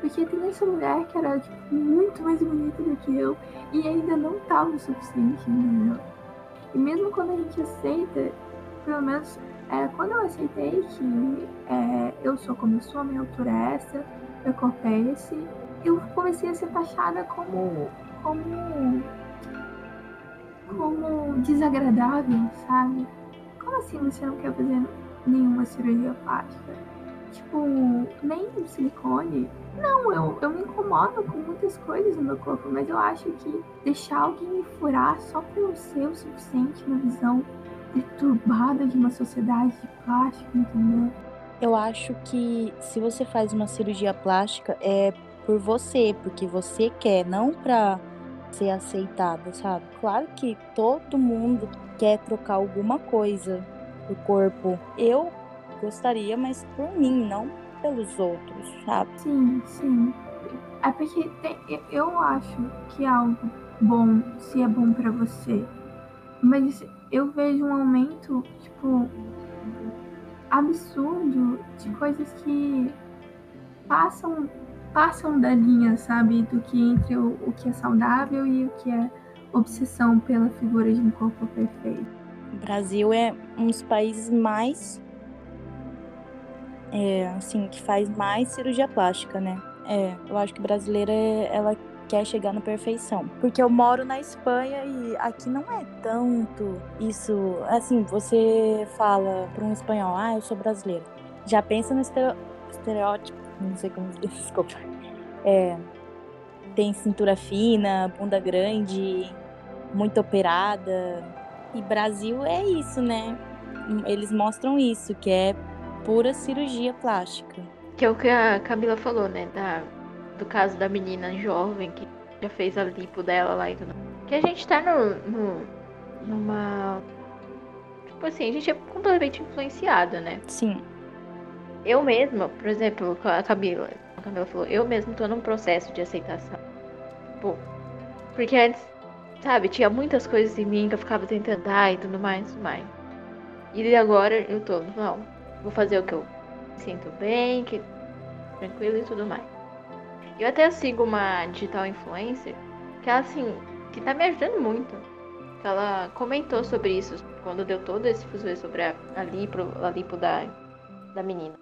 Porque tem essa mulher que era tipo, muito mais bonita do que eu e ainda não tava o suficiente, entendeu? E mesmo quando a gente aceita, pelo menos é, quando eu aceitei que é, eu sou como eu sou, minha altura é essa, meu corpo é esse, eu comecei a ser taxada como, como como desagradável, sabe? Como assim você não quer fazer nenhuma cirurgia plástica? Tipo, nem silicone? Não, eu, eu me incomodo com muitas coisas no meu corpo, mas eu acho que deixar alguém me furar só pra eu ser o suficiente na visão perturbada de uma sociedade de plástico, entendeu? Eu acho que se você faz uma cirurgia plástica é por você, porque você quer, não pra ser aceitada, sabe? Claro que todo mundo quer trocar alguma coisa do corpo. Eu gostaria, mas por mim, não pelos outros, sabe? Sim, sim. É porque tem, eu acho que é algo bom se é bom para você. Mas eu vejo um aumento, tipo, absurdo de coisas que passam passam da linha, sabe, do que entre o, o que é saudável e o que é obsessão pela figura de um corpo perfeito. O Brasil é um dos países mais é, assim, que faz mais cirurgia plástica, né? É, eu acho que brasileira ela quer chegar na perfeição. Porque eu moro na Espanha e aqui não é tanto isso. Assim, você fala para um espanhol, ah, eu sou brasileiro. Já pensa no estereótipo não sei como <laughs> desculpa. É, tem cintura fina, bunda grande, muito operada. E Brasil é isso, né? Eles mostram isso, que é pura cirurgia plástica. Que é o que a Camila falou, né? Da, do caso da menina jovem que já fez a lipo dela lá e tudo. Que a gente tá no, no, numa. Tipo assim, a gente é completamente influenciada, né? Sim. Eu mesma, por exemplo, a Camila, a Camila falou, eu mesma tô num processo de aceitação. Pô, porque antes, sabe, tinha muitas coisas em mim que eu ficava tentando dar e tudo mais, tudo mais. E agora eu tô, não, vou fazer o que eu sinto bem, que tranquilo e tudo mais. Eu até sigo uma digital influencer que ela assim, que tá me ajudando muito. Ela comentou sobre isso quando deu todo esse fuzuê sobre a, a lipo, a lipo da, da menina.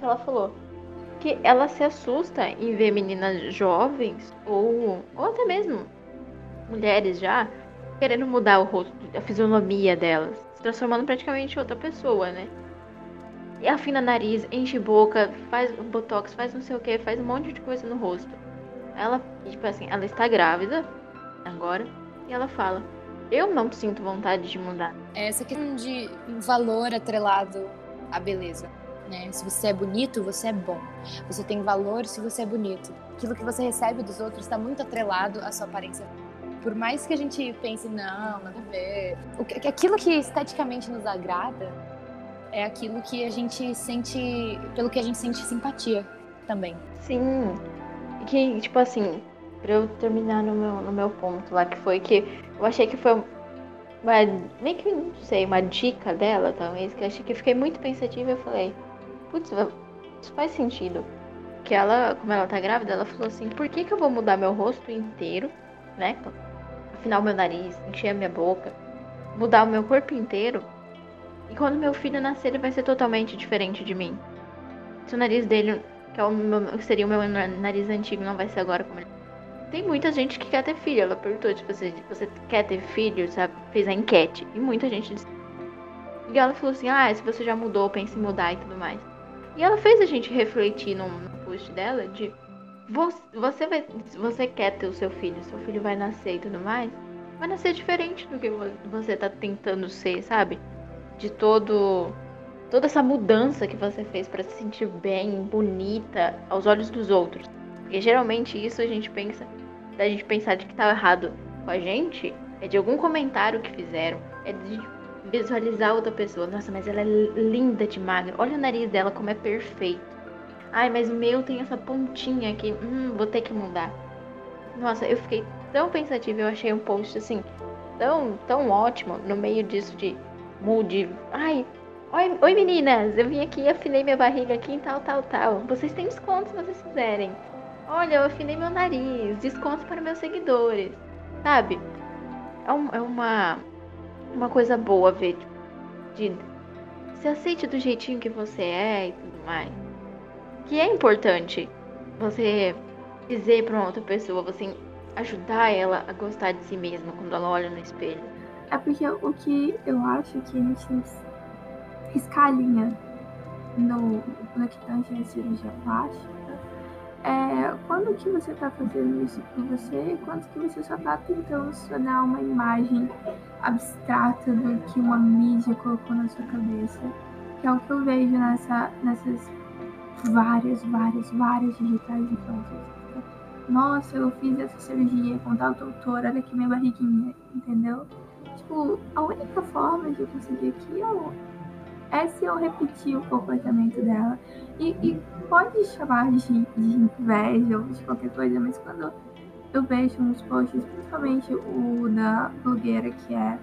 Ela falou que ela se assusta em ver meninas jovens ou, ou até mesmo mulheres já querendo mudar o rosto, a fisionomia delas, se transformando praticamente em outra pessoa, né? E afina nariz, enche boca, faz botox, faz não sei o que, faz um monte de coisa no rosto. Ela, tipo assim, ela está grávida agora e ela fala: Eu não sinto vontade de mudar. É essa questão de valor atrelado à beleza. Né? Se você é bonito, você é bom. Você tem valor se você é bonito. Aquilo que você recebe dos outros está muito atrelado à sua aparência. Por mais que a gente pense, não, nada a ver. Aquilo que esteticamente nos agrada é aquilo que a gente sente, pelo que a gente sente simpatia também. Sim. Que, tipo assim, pra eu terminar no meu, no meu ponto lá, que foi que eu achei que foi uma, nem que, não sei, uma dica dela, talvez, que eu achei que eu fiquei muito pensativa e falei, putz, isso faz sentido. Que ela, como ela tá grávida, ela falou assim, por que que eu vou mudar meu rosto inteiro, né? Afinar o meu nariz, encher a minha boca, mudar o meu corpo inteiro e quando meu filho nascer, ele vai ser totalmente diferente de mim. Se o nariz dele, que é o meu, seria o meu nariz antigo, não vai ser agora como ele. Tem muita gente que quer ter filho. Ela perguntou, tipo, você, você quer ter filho, sabe? Fez a enquete. E muita gente disse. E ela falou assim, ah, se você já mudou, pense em mudar e tudo mais. E ela fez a gente refletir no post dela de você vai, você quer ter o seu filho, seu filho vai nascer e tudo mais, vai nascer diferente do que você tá tentando ser, sabe? De todo toda essa mudança que você fez para se sentir bem, bonita aos olhos dos outros. Porque geralmente isso a gente pensa, da gente pensar de que tá errado com a gente, é de algum comentário que fizeram, é de visualizar outra pessoa. Nossa, mas ela é linda de magra. Olha o nariz dela como é perfeito. Ai, mas o meu tem essa pontinha aqui. Hum, vou ter que mudar. Nossa, eu fiquei tão pensativa, eu achei um post assim tão, tão ótimo no meio disso de mude. Ai, oi, oi meninas, eu vim aqui, afinei minha barriga aqui em tal, tal, tal. Vocês têm desconto se vocês quiserem. Olha, eu afinei meu nariz, desconto para meus seguidores. Sabe? É, um, é uma, uma coisa boa ver. De, se aceite do jeitinho que você é e tudo mais. Que é importante você dizer para outra pessoa, você ajudar ela a gostar de si mesma quando ela olha no espelho. É porque o que eu acho que a gente riscar a linha no, no que tange a cirurgia plástica é quando que você está fazendo isso por você e quando que você só está tentando se tornar uma imagem abstrata do que uma mídia colocou na sua cabeça. Que é o que eu vejo nessa, nessas várias, várias, várias digitais influencers. Nossa, eu fiz essa cirurgia com tal doutor, olha aqui minha barriguinha, entendeu? Tipo, a única forma de eu conseguir aquilo é se eu repetir o comportamento dela. E, e pode chamar de, de inveja ou de qualquer coisa, mas quando eu vejo uns posts, principalmente o da blogueira que é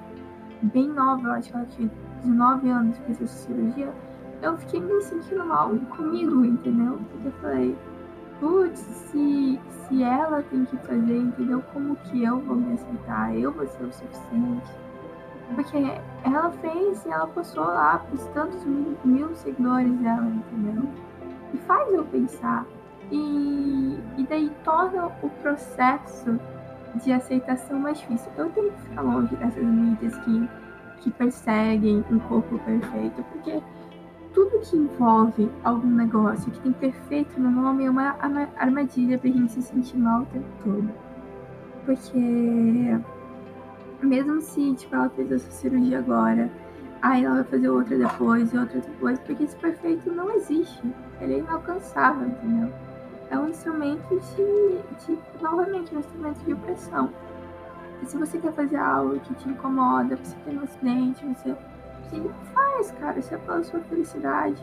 bem nova, eu acho que ela tinha 19 anos que fez cirurgia, eu fiquei me sentindo mal comigo, entendeu? Porque eu falei, putz, se, se ela tem que fazer, entendeu? Como que eu vou me aceitar? Eu vou ser o suficiente? Porque ela fez e ela postou lá pros tantos mil, mil seguidores dela, entendeu? E faz eu pensar. E, e daí torna o processo de aceitação mais difícil. Eu tenho que ficar longe dessas mídias que, que perseguem um corpo perfeito, porque tudo que envolve algum negócio que tem perfeito no nome é uma armadilha pra gente se sentir mal o tempo todo. Porque mesmo se tipo, ela fez essa cirurgia agora, aí ela vai fazer outra depois e outra depois, porque esse perfeito não existe. Ele é inalcançável, entendeu? É um instrumento de, de novamente, um instrumento de opressão. E se você quer fazer algo que te incomoda, você tem um acidente, você Sim, faz, cara, isso é pela sua felicidade.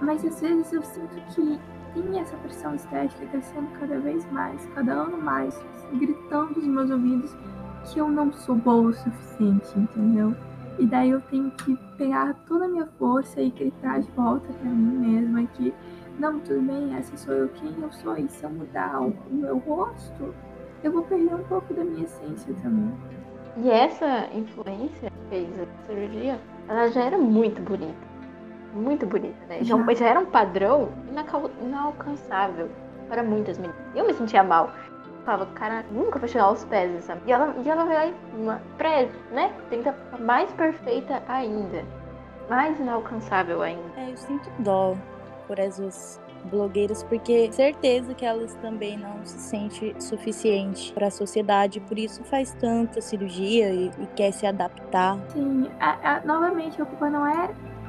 Mas às vezes eu sinto que tem essa pressão estética crescendo cada vez mais, cada ano mais, gritando nos meus ouvidos que eu não sou boa o suficiente, entendeu? E daí eu tenho que pegar toda a minha força e gritar de volta para mim mesma que não, tudo bem, essa sou eu quem eu sou, e se eu mudar o meu rosto, eu vou perder um pouco da minha essência também. E essa influência que fez a cirurgia, ela já era muito bonita. Muito bonita, né? Já, já era um padrão inalcançável para muitas meninas. Eu me sentia mal. Eu falava, cara, nunca vou chegar aos pés, sabe? E ela, e ela vai lá, preza, né? Tenta mais perfeita ainda. Mais inalcançável ainda. É, eu sinto dó por essas blogueiras, porque certeza que elas também não se sentem suficiente para a sociedade, por isso faz tanta cirurgia e, e quer se adaptar. Sim, a, a, novamente a culpa não é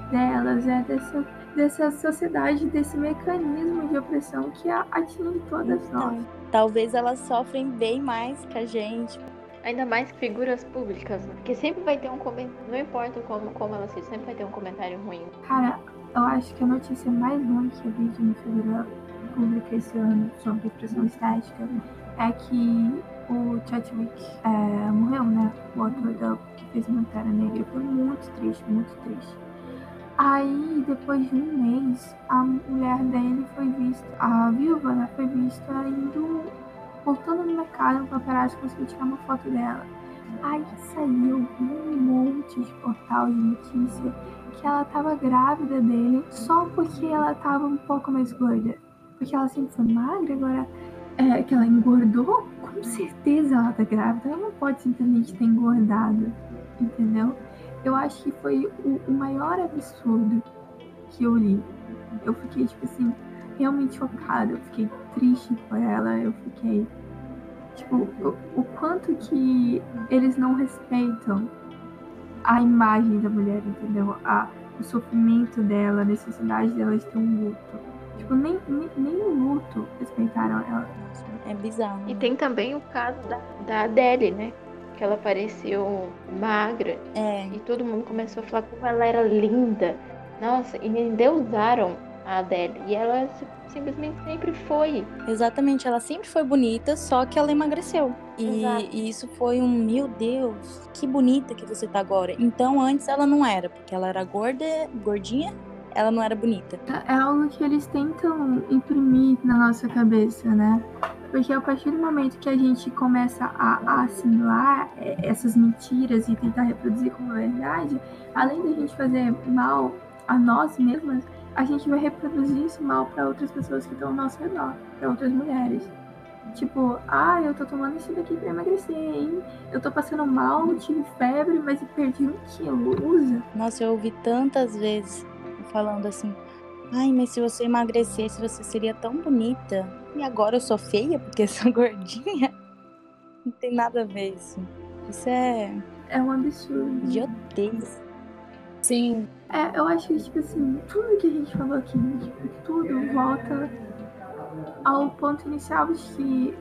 delas, é dessa, dessa sociedade, desse mecanismo de opressão que atinge todas então, nós. Talvez elas sofrem bem mais que a gente. Ainda mais figuras públicas, né? Porque sempre vai ter um comentário, não importa como, como elas sejam, sempre vai ter um comentário ruim. Cara, eu acho que a notícia mais ruim que eu vi de uma figura pública esse ano sobre pressão estética é que o Chadwick é, morreu, né? O ator da, que fez Pantera Negra. Foi muito triste, muito triste. Aí, depois de um mês, a mulher dele foi vista, a viúva, né? Foi vista indo, voltando no mercado, o paparazzi conseguiu tirar uma foto dela. Aí saiu um monte de portal de notícia que ela tava grávida dele só porque ela tava um pouco mais gorda. Porque ela sempre foi magra, agora é, que ela engordou, com certeza ela tá grávida. Ela não pode simplesmente ter engordado, entendeu? Eu acho que foi o, o maior absurdo que eu li. Eu fiquei, tipo assim, realmente chocada. Eu fiquei triste por ela. Eu fiquei. Tipo, o, o quanto que eles não respeitam a imagem da mulher, entendeu? A, o sofrimento dela, a necessidade dela de ter um luto. Tipo, nem, nem, nem o luto respeitaram ela. É bizarro. E tem também o caso da, da Adele, né? Que ela pareceu magra. É. E todo mundo começou a falar como ela era linda. Nossa, e endeusaram a Adele. E ela simplesmente sempre foi. Exatamente, ela sempre foi bonita, só que ela emagreceu. E, e, isso foi um, meu Deus, que bonita que você tá agora. Então antes ela não era, porque ela era gorda, gordinha, ela não era bonita. É, é algo que eles tentam imprimir na nossa cabeça, né? Porque a partir do momento que a gente começa a, assimilar é, essas mentiras e tentar reproduzir como verdade, além da gente fazer mal a nós mesmas, a gente vai reproduzir isso mal para outras pessoas que estão ao nosso redor, para outras mulheres. Tipo, ah, eu tô tomando isso daqui pra emagrecer, hein? Eu tô passando mal, tive febre, mas perdi um quilo. Usa. Nossa, eu ouvi tantas vezes falando assim: ai, mas se você emagrecesse, você seria tão bonita. E agora eu sou feia porque sou <laughs> gordinha? Não tem nada a ver isso. Isso é. É um absurdo. Idiotez. Sim. É, eu acho que, tipo assim, tudo que a gente falou aqui, tipo, tudo volta ao ponto inicial de que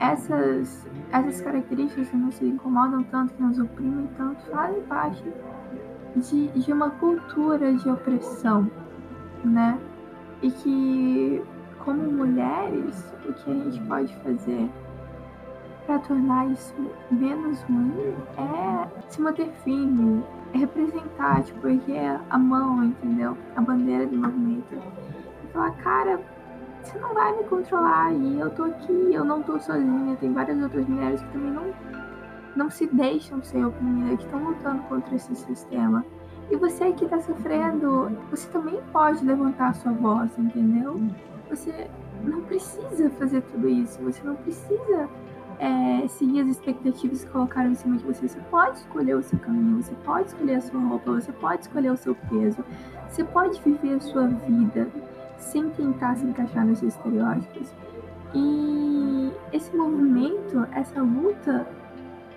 essas, essas características que nos incomodam tanto, que nos oprimem tanto, fazem parte de, de uma cultura de opressão, né? E que, como mulheres, o que a gente pode fazer para tornar isso menos ruim é se manter firme, é representar, tipo, é a mão, entendeu? A bandeira do movimento. E falar, cara, você não vai me controlar e eu tô aqui, eu não tô sozinha, tem várias outras mulheres que também não, não se deixam ser oprimidas, que estão lutando contra esse sistema. E você que tá sofrendo, você também pode levantar a sua voz, entendeu? Você não precisa fazer tudo isso, você não precisa é, seguir as expectativas que colocaram em cima de você. Você pode escolher o seu caminho, você pode escolher a sua roupa, você pode escolher o seu peso, você pode viver a sua vida sem tentar se encaixar nesses estereótipos. E esse movimento, essa luta,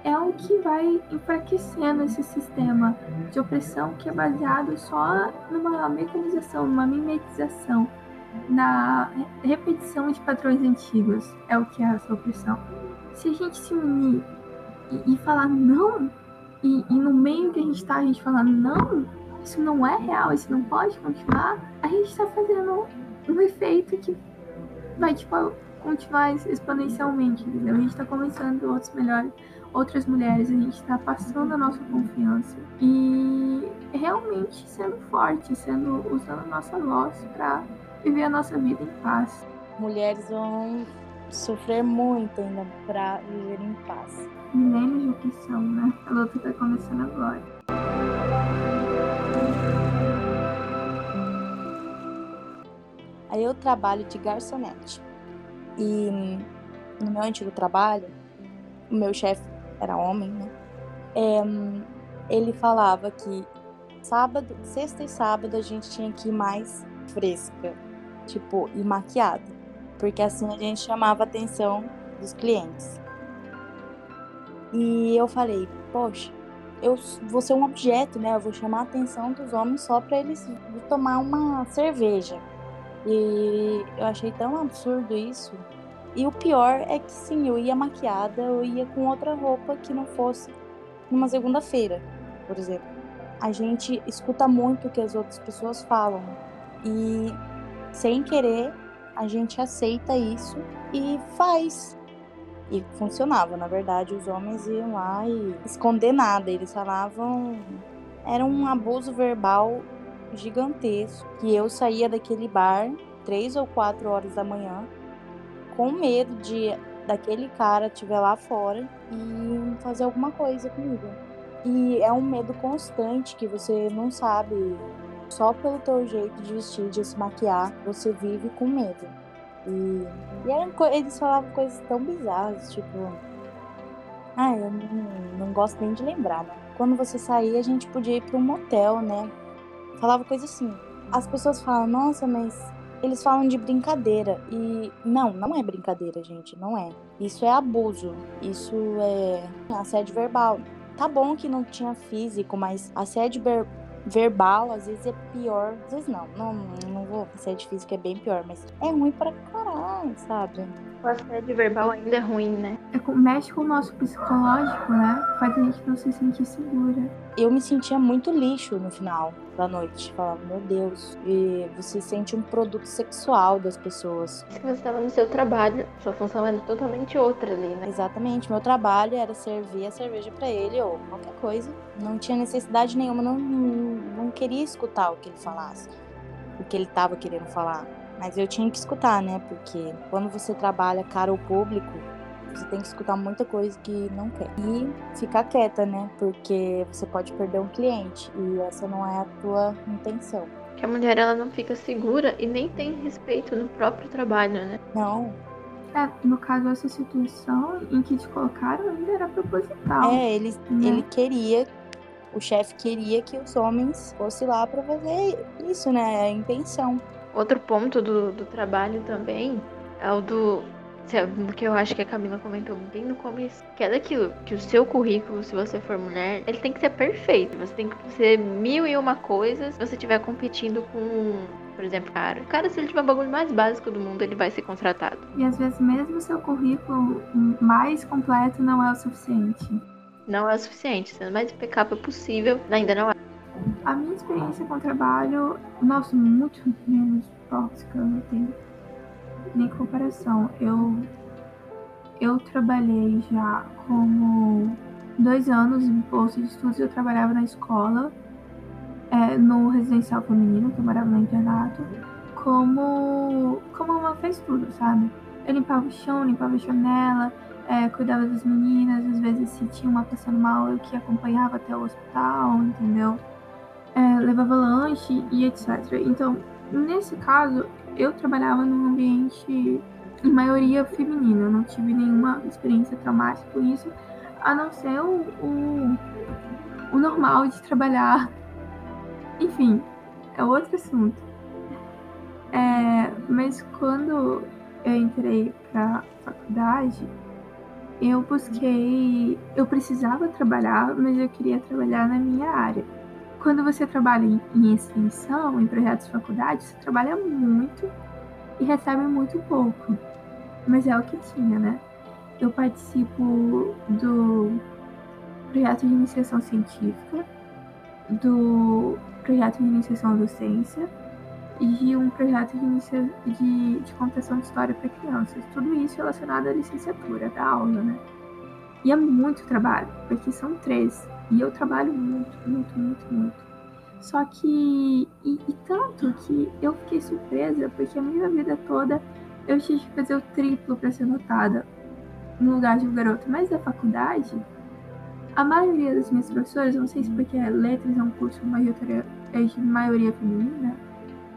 é o que vai enfraquecendo esse sistema de opressão que é baseado só numa mecanização, numa mimetização, na repetição de padrões antigos. É o que é essa opressão. Se a gente se unir e, e falar não, e, e, no meio que a gente está, a gente falar não, isso não é real, isso não pode continuar, a gente está fazendo um efeito que vai, tipo, continuar exponencialmente, entendeu? A gente está conversando outros melhores, outras mulheres, a gente está passando a nossa confiança e realmente sendo forte, sendo usando a nossa voz para viver a nossa vida em paz. Mulheres vão sofrer muito ainda para viver em paz. Milênios de opressão, né? A luta está começando agora. Aí eu trabalho de garçonete. E no meu antigo trabalho, o meu chefe era homem, né? É, ele falava que sábado, sexta e sábado a gente tinha que ir mais fresca, tipo, e maquiada, porque assim a gente chamava a atenção dos clientes. E eu falei, poxa, eu vou ser um objeto, né? Eu vou chamar a atenção dos homens só para eles tomar uma cerveja. E eu achei tão absurdo isso. E o pior é que sim, eu ia maquiada, eu ia com outra roupa que não fosse numa segunda-feira, por exemplo. A gente escuta muito o que as outras pessoas falam e sem querer a gente aceita isso e faz. E funcionava, na verdade, os homens iam lá e esconder nada, eles falavam era um abuso verbal gigantesco. Que eu saía daquele bar três ou quatro horas da manhã com medo de daquele cara estiver lá fora e fazer alguma coisa comigo. E é um medo constante que você não sabe, só pelo teu jeito de vestir, de se maquiar, você vive com medo. E, e eram, eles falavam coisas tão bizarras, tipo. Ah, eu não, não gosto nem de lembrar. Quando você saía, a gente podia ir para um motel, né? falava coisa assim. As pessoas falam, nossa, mas eles falam de brincadeira. E não, não é brincadeira, gente. Não é. Isso é abuso. Isso é assédio verbal. Tá bom que não tinha físico, mas assédio ver verbal às vezes é pior. Às vezes não. Não, não vou. Assédio físico é bem pior, mas é ruim pra caralho, sabe? O assédio verbal ainda é ruim, né? É, mexe com o nosso psicológico, né? Faz a gente não se sentir segura. Eu me sentia muito lixo no final da noite. Falava, meu Deus. E você sente um produto sexual das pessoas. Se você estava no seu trabalho, sua função era totalmente outra ali, né? Exatamente. Meu trabalho era servir a cerveja para ele ou qualquer coisa. Não tinha necessidade nenhuma, não, não queria escutar o que ele falasse. O que ele estava querendo falar. Mas eu tinha que escutar, né? Porque quando você trabalha cara ao público, você tem que escutar muita coisa que não quer. E ficar quieta, né? Porque você pode perder um cliente e essa não é a tua intenção. Que a mulher ela não fica segura e nem tem respeito no próprio trabalho, né? Não. É, no caso, essa situação em que te colocaram ainda era proposital. É, ele, né? ele queria o chefe queria que os homens fossem lá para fazer isso, né? A intenção. Outro ponto do, do trabalho também é o do. Que eu acho que a Camila comentou bem no começo. Que é daquilo, que o seu currículo, se você for mulher, ele tem que ser perfeito. Você tem que ser mil e uma coisas se você estiver competindo com, por exemplo, cara. O cara, se ele tiver o bagulho mais básico do mundo, ele vai ser contratado. E às vezes mesmo o seu currículo mais completo não é o suficiente. Não é o suficiente. Sendo mais impecável possível, ainda não é. A minha experiência com o trabalho, nossa, muito menos tóxica, não tem nem comparação. Eu, eu trabalhei já como dois anos em bolsa de estudos, eu trabalhava na escola, é, no residencial feminino, que eu morava no internato, como, como uma fez tudo, sabe? Eu limpava o chão, limpava a janela, é, cuidava das meninas, às vezes se tinha uma passando mal, eu que acompanhava até o hospital, entendeu? É, levava lanche e etc. Então, nesse caso, eu trabalhava num ambiente em maioria feminino, eu não tive nenhuma experiência traumática com isso, a não ser o, o, o normal de trabalhar. <laughs> Enfim, é outro assunto. É, mas quando eu entrei para faculdade, eu busquei, eu precisava trabalhar, mas eu queria trabalhar na minha área. Quando você trabalha em, em extensão, em projetos de faculdade, você trabalha muito e recebe muito pouco. Mas é o que tinha, né? Eu participo do projeto de iniciação científica, do projeto de iniciação docência e um projeto de, inicia... de, de contação de história para crianças. Tudo isso relacionado à licenciatura, da aula, né? E é muito trabalho, porque são três. E eu trabalho muito, muito, muito, muito. Só que. E, e tanto que eu fiquei surpresa, porque a minha vida toda eu tive que fazer o triplo para ser notada no lugar de um garoto. Mas da faculdade, a maioria das minhas professoras, não sei se porque letras é um curso é de maioria feminina,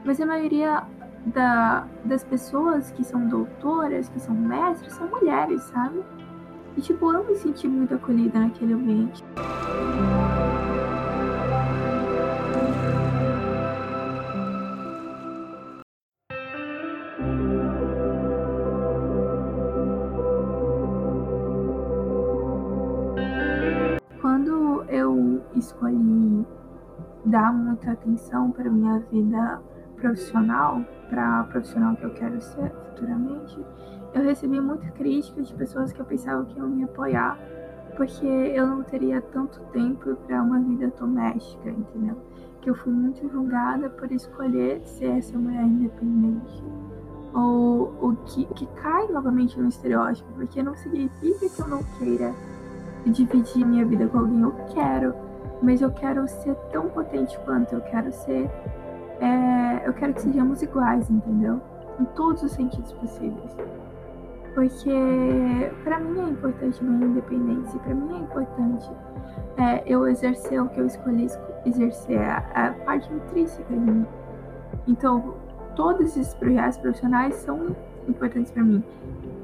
mas a maioria da, das pessoas que são doutoras, que são mestres, são mulheres, sabe? E tipo, eu me senti muito acolhida naquele ambiente. escolhi dar muita atenção para minha vida profissional, para a profissional que eu quero ser futuramente, eu recebi muita crítica de pessoas que eu pensava que iam me apoiar, porque eu não teria tanto tempo para uma vida doméstica, entendeu? Que eu fui muito julgada por escolher ser essa mulher independente. Ou o que, que cai novamente no estereótipo, porque não significa que eu não queira dividir minha vida com alguém, eu quero mas eu quero ser tão potente quanto, eu quero ser. É, eu quero que sejamos iguais, entendeu? Em todos os sentidos possíveis. Porque para mim é importante minha independência, para mim é importante é, eu exercer o que eu escolhi exercer, a, a parte intrínseca de mim. Então, todos esses projetos profissionais são importantes para mim.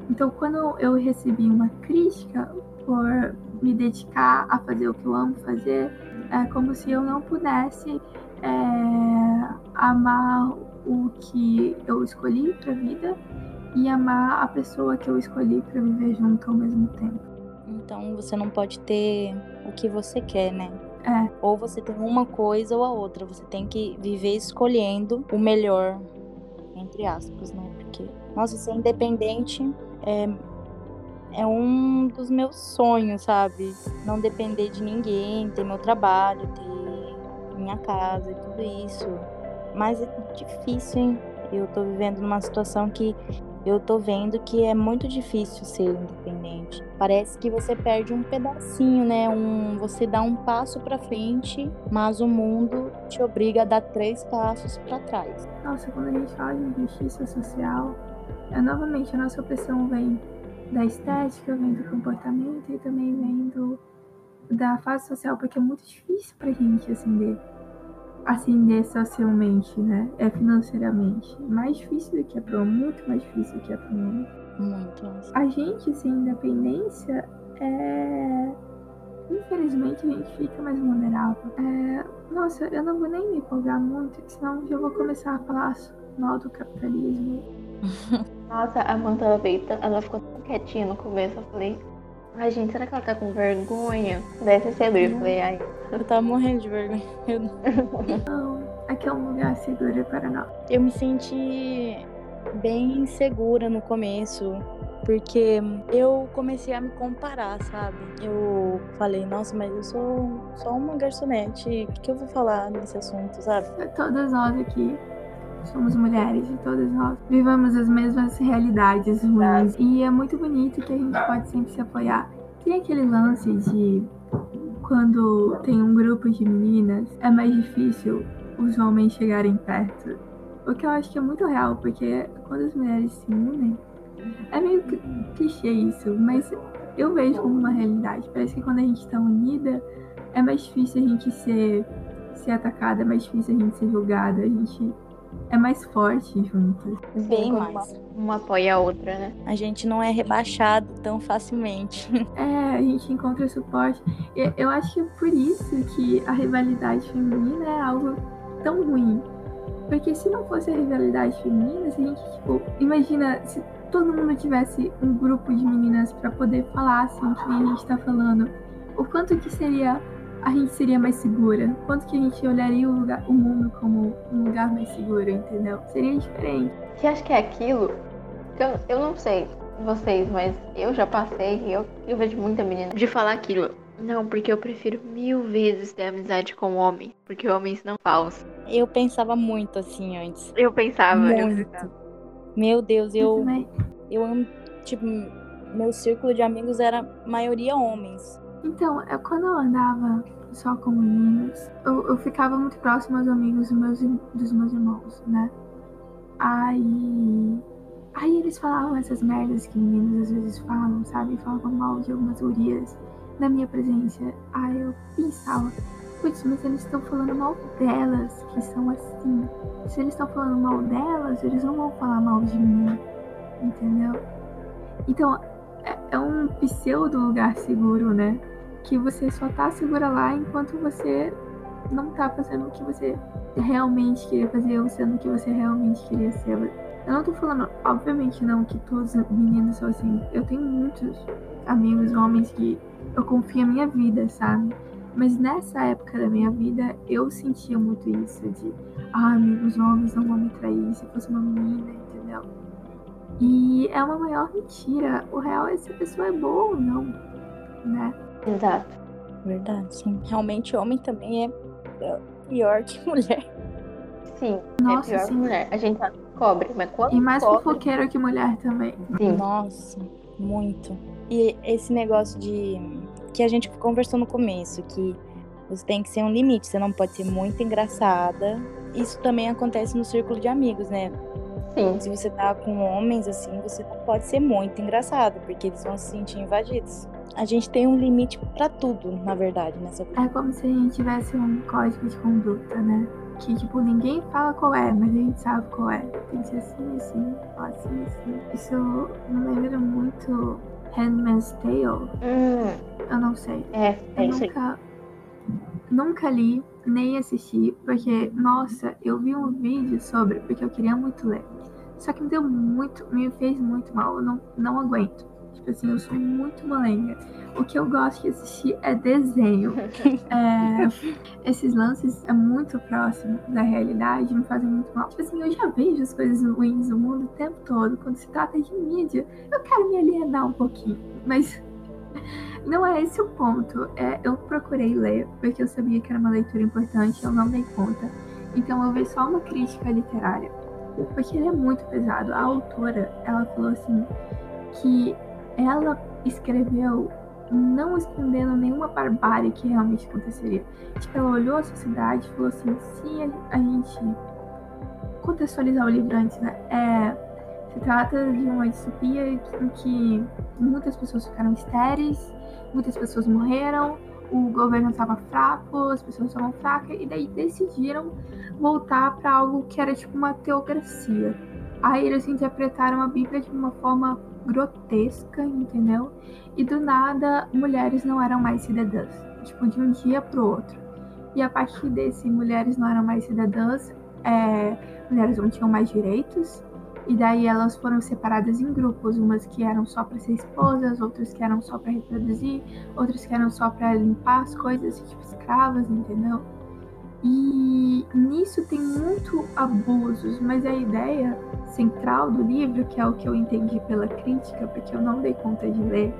Então, quando eu recebi uma crítica por me dedicar a fazer o que eu amo fazer, é como se eu não pudesse é, amar o que eu escolhi para a vida e amar a pessoa que eu escolhi para viver junto ao mesmo tempo. Então você não pode ter o que você quer, né? É. Ou você tem uma coisa ou a outra. Você tem que viver escolhendo o melhor, entre aspas, né? Porque, nossa, ser independente é é um dos meus sonhos, sabe? Não depender de ninguém, ter meu trabalho, ter minha casa e tudo isso. Mas é difícil, hein? Eu tô vivendo numa situação que eu tô vendo que é muito difícil ser independente. Parece que você perde um pedacinho, né? Um, você dá um passo para frente, mas o mundo te obriga a dar três passos para trás. Nossa, quando a gente fala de justiça social, é, novamente a nossa opressão vem da estética, vem do comportamento e também vem do, da fase social, porque é muito difícil pra gente ascender, ascender socialmente, né? É financeiramente. Mais difícil do que é pro homem, muito mais difícil do que é pro homem. Muito. A gente sem independência é. Infelizmente a gente fica mais vulnerável. É... Nossa, eu não vou nem me empolgar muito, senão já vou começar a falar mal do capitalismo. <laughs> Nossa, a Amanda veio, ela ficou tão quietinha no começo. Eu falei, ai gente, será que ela tá com vergonha? Deve ser seguro. Eu falei, ai. Eu tava morrendo de vergonha. Eu... Não, aqui é um lugar seguro para nós. Eu me senti bem insegura no começo, porque eu comecei a me comparar, sabe? Eu falei, nossa, mas eu sou só uma garçonete, o que, que eu vou falar nesse assunto, sabe? Todas nós aqui somos mulheres e todas nós vivamos as mesmas realidades ruins. E é muito bonito que a gente pode sempre se apoiar. Tem aquele lance de quando tem um grupo de meninas, é mais difícil os homens chegarem perto. O que eu acho que é muito real, porque quando as mulheres se unem, é meio clichê isso, mas eu vejo como uma realidade. Parece que quando a gente está unida, é mais difícil a gente ser, ser atacada, é mais difícil a gente ser julgada, a gente é mais forte juntas. Bem Uma- mais. Uma apoia a outra, né? A gente não é rebaixado tão facilmente. <laughs> É, a gente encontra suporte. E Eu acho que é por isso que a rivalidade feminina é algo tão ruim. Porque se não fosse a rivalidade feminina, se a gente, tipo, imagina se todo mundo tivesse um grupo de meninas pra poder falar assim, que nem a gente tá falando, o quanto que seria a gente seria mais segura? Quanto que a gente olharia o, lugar- o mundo como um lugar mais seguro, entendeu? Seria diferente. Que acho que é aquilo. que eu, eu não sei vocês, mas eu já passei e eu, eu vejo muita menina de falar aquilo. Não, porque eu prefiro mil vezes ter amizade com homem. Porque homens não falsos. Eu pensava muito assim antes. Eu pensava, eu Muito. pensava. Meu Deus, eu, eu amo, tipo, meu círculo de amigos era maioria homens. Então, eu, quando eu andava só com meninos, eu, eu ficava muito próximo aos amigos dos meus, dos meus irmãos, né? Aí. Aí eles falavam essas merdas que meninos às vezes falam, sabe? Falavam mal de algumas gurias na minha presença. Aí eu pensava, putz, mas eles estão falando mal delas, que são assim. Se eles estão falando mal delas, eles não vão falar mal de mim, entendeu? Então, é, é um pseudo lugar seguro, né? Que você só tá segura lá enquanto você não tá fazendo o que você realmente queria fazer ou sendo o que você realmente queria ser. Eu não tô falando, obviamente não, que todos os meninos são assim. Eu tenho muitos amigos homens que eu confio a minha vida, sabe? Mas nessa época da minha vida, eu sentia muito isso de, ah, amigos homens não vão me trair se fosse uma menina, entendeu? E é uma maior mentira. O real é se a pessoa é boa ou não, né? Exato. Verdade, sim. Realmente, homem também é é pior que <laughs> mulher. Sim, Nossa, é pior sim. que mulher. A gente cobre, mas quando E mais cobre, fofoqueiro que mulher também. sim. Nossa, muito. E esse negócio de. que a gente conversou no começo, que você tem que ser um limite, você não pode ser muito engraçada. Isso também acontece no círculo de amigos, né? Sim. Se você tá com homens assim, você não pode ser muito engraçado, porque eles vão se sentir invadidos. A gente tem um limite pra tudo, na verdade, nessa vida. É como se a gente tivesse um código de conduta, né? Que, tipo, ninguém fala qual é, mas a gente sabe qual é. Tem que ser assim, assim, assim, assim. Isso me lembra muito Handmaid's Tale. Hum, Eu não sei. é, é Eu isso aí. nunca, nunca li, nem assisti, porque, nossa, eu vi um vídeo sobre, porque eu queria muito ler. Só que me deu muito, me fez muito mal, eu não, não aguento. Tipo assim, eu sou muito molenga. O que eu gosto de assistir é desenho. <laughs> É, esses lances é muito próximo da realidade, me fazem muito mal. Tipo assim, eu já vejo as coisas ruins do mundo o tempo todo. Quando se trata de mídia, eu quero me alienar um pouquinho. Mas não é esse o ponto. É, eu procurei ler, porque eu sabia que era uma leitura importante, eu não dei conta. Então eu vi só uma crítica literária. Porque ele é muito pesado. A autora, ela falou assim que ela escreveu não escondendo nenhuma barbárie que realmente aconteceria. Tipo, ela olhou a sociedade e falou assim, a, a gente contextualizar o livro antes, né? É, se trata de uma distopia em que muitas pessoas ficaram estéreis, muitas pessoas morreram, o governo estava fraco, as pessoas estavam fracas, e daí decidiram voltar para algo que era tipo uma teocracia. Aí eles interpretaram a Bíblia de uma forma grotesca, entendeu? E do nada, mulheres não eram mais cidadãs. Tipo, de um dia pro outro. E a partir desse, mulheres não eram mais cidadãs, é, mulheres não tinham mais direitos. E daí elas foram separadas em grupos, umas que eram só para ser esposas, outras que eram só para reproduzir, outras que eram só para limpar as coisas, tipo escravas, entendeu? E nisso tem muito abusos, mas a ideia central do livro, que é o que eu entendi pela crítica, porque eu não dei conta de ler,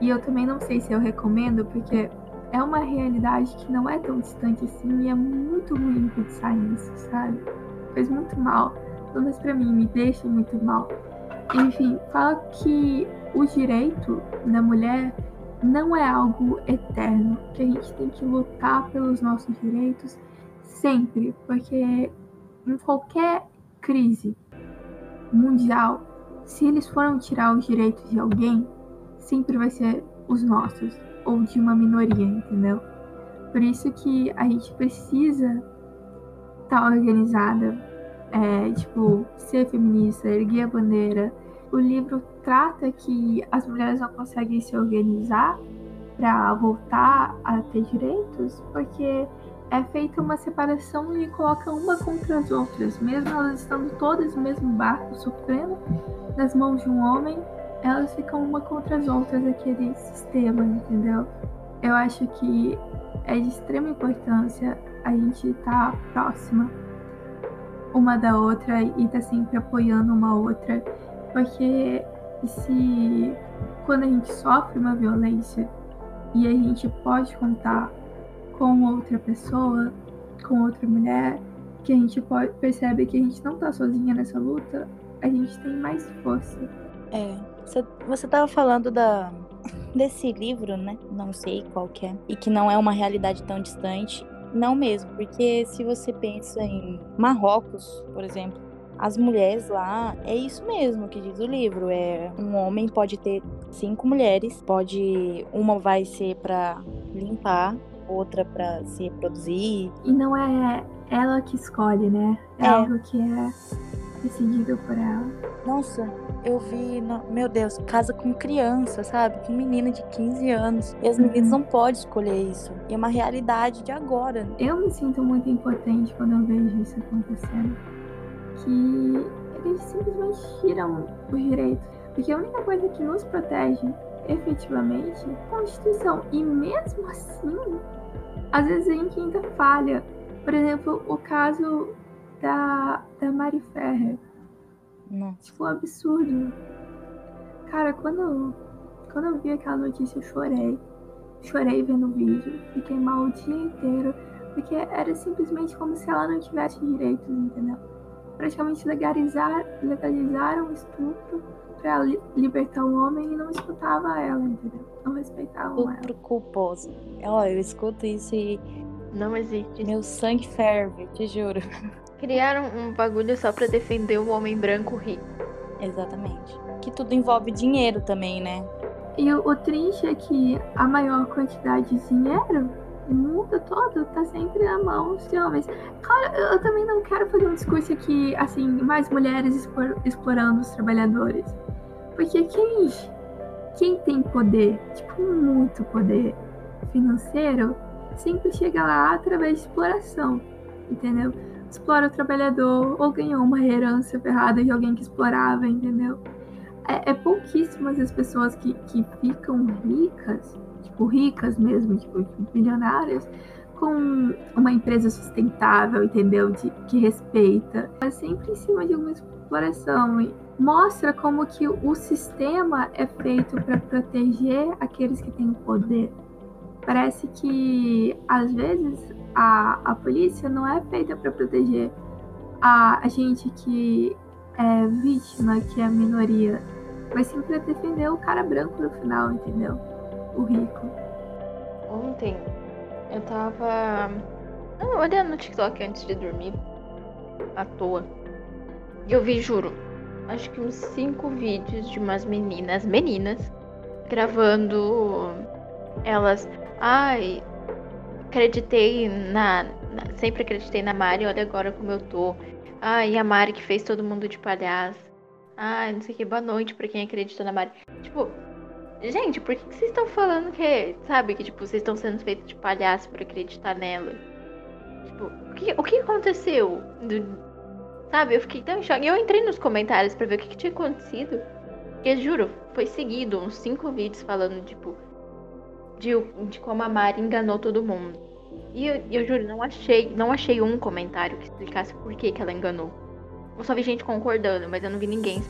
e eu também não sei se eu recomendo, porque é uma realidade que não é tão distante assim e é muito ruim pensar nisso, sabe? Faz muito mal, pelo menos pra mim, me deixa muito mal. Enfim, fala que o direito da mulher não é algo eterno, que a gente tem que lutar pelos nossos direitos sempre, porque em qualquer crise mundial, se eles foram tirar os direitos de alguém, sempre vai ser os nossos ou de uma minoria, entendeu? Por isso que a gente precisa estar organizada é, tipo, ser feminista, erguer a bandeira. O livro trata que as mulheres não conseguem se organizar para voltar a ter direitos, porque é feita uma separação e coloca uma contra as outras, mesmo elas estando todas no mesmo barco, sofrendo nas mãos de um homem, elas ficam uma contra as outras aquele sistema, entendeu? Eu acho que é de extrema importância a gente estar tá próxima uma da outra e estar tá sempre apoiando uma outra, porque se quando a gente sofre uma violência e a gente pode contar com outra pessoa, com outra mulher, que a gente pode, percebe que a gente não tá sozinha nessa luta, a gente tem mais força. É, você estava falando da, desse livro, né? Não sei qual que é. E que não é uma realidade tão distante. Não mesmo, porque se você pensa em Marrocos, por exemplo, as mulheres lá, é isso mesmo que diz o livro. É um homem pode ter cinco mulheres, pode uma vai ser para limpar, outra para se reproduzir. E não é ela que escolhe, né? É, é. algo que é decidido por ela. Nossa, eu vi, meu Deus, casa com criança, sabe? Com menina de 15 anos. E as meninas uhum. não podem escolher isso. E é uma realidade de agora. Eu me sinto muito impotente quando eu vejo isso acontecendo. Que eles simplesmente tiram os direitos. Porque a única coisa que nos protege efetivamente é a Constituição. E mesmo assim, às vezes a gente ainda falha. Por exemplo, o caso da, da Mari Ferrer. Não. Tipo, um absurdo. Cara, quando, quando eu vi aquela notícia, eu chorei. Chorei vendo o vídeo. Fiquei mal o dia inteiro. Porque era simplesmente como se ela não tivesse direitos, entendeu? Praticamente legalizar, legalizaram o estupro pra li libertar o homem e não escutava ela, entendeu? Não respeitavam Estupro ela. culposo. Olha, eu escuto isso e. Não existe. Meu sangue ferve, te juro. Criaram um bagulho só para defender o homem branco rico. Exatamente. Que tudo envolve dinheiro também, né? E o, o triste é que a maior quantidade de dinheiro o mundo todo tá sempre na mão de homens. Claro, eu também não quero fazer um discurso aqui, assim, mais mulheres explorando os trabalhadores. Porque quem, quem tem poder, tipo, muito poder financeiro, sempre chega lá através de exploração, entendeu? explora o trabalhador ou ganhou uma herança ferrada de alguém que explorava, entendeu? É, é pouquíssimas as pessoas que, que ficam ricas, tipo, ricas mesmo, tipo, bilionárias, com uma empresa sustentável, entendeu? De, que respeita. É sempre em cima de uma exploração. E mostra como que o sistema é feito para proteger aqueles que têm poder. Parece que, às vezes, a, a polícia não é feita para proteger a, a gente que é vítima, que é a minoria, mas sim para defender o cara branco no final, entendeu? O rico. Ontem eu tava olhando no TikTok antes de dormir, à toa. E eu vi, juro, acho que uns cinco vídeos de umas meninas, meninas, gravando elas. Ai, acreditei na, na, Sempre acreditei na Mari, olha agora como eu tô. Ah, e a Mari que fez todo mundo de palhaço. Ah, não sei o que, boa noite pra quem acredita na Mari. Tipo, gente, por que, vocês estão falando que, sabe, que tipo, vocês estão sendo feitos de palhaço por acreditar nela? Tipo, o que, o que aconteceu? Do, sabe, eu fiquei tão em choque. Eu entrei nos comentários pra ver o que, que tinha acontecido. Porque, juro, foi seguido uns cinco vídeos falando, tipo, de, de como a Mari enganou todo mundo. E eu, eu juro, não achei, não achei um comentário que explicasse por que, que ela enganou. Eu só vi gente concordando, mas eu não vi ninguém.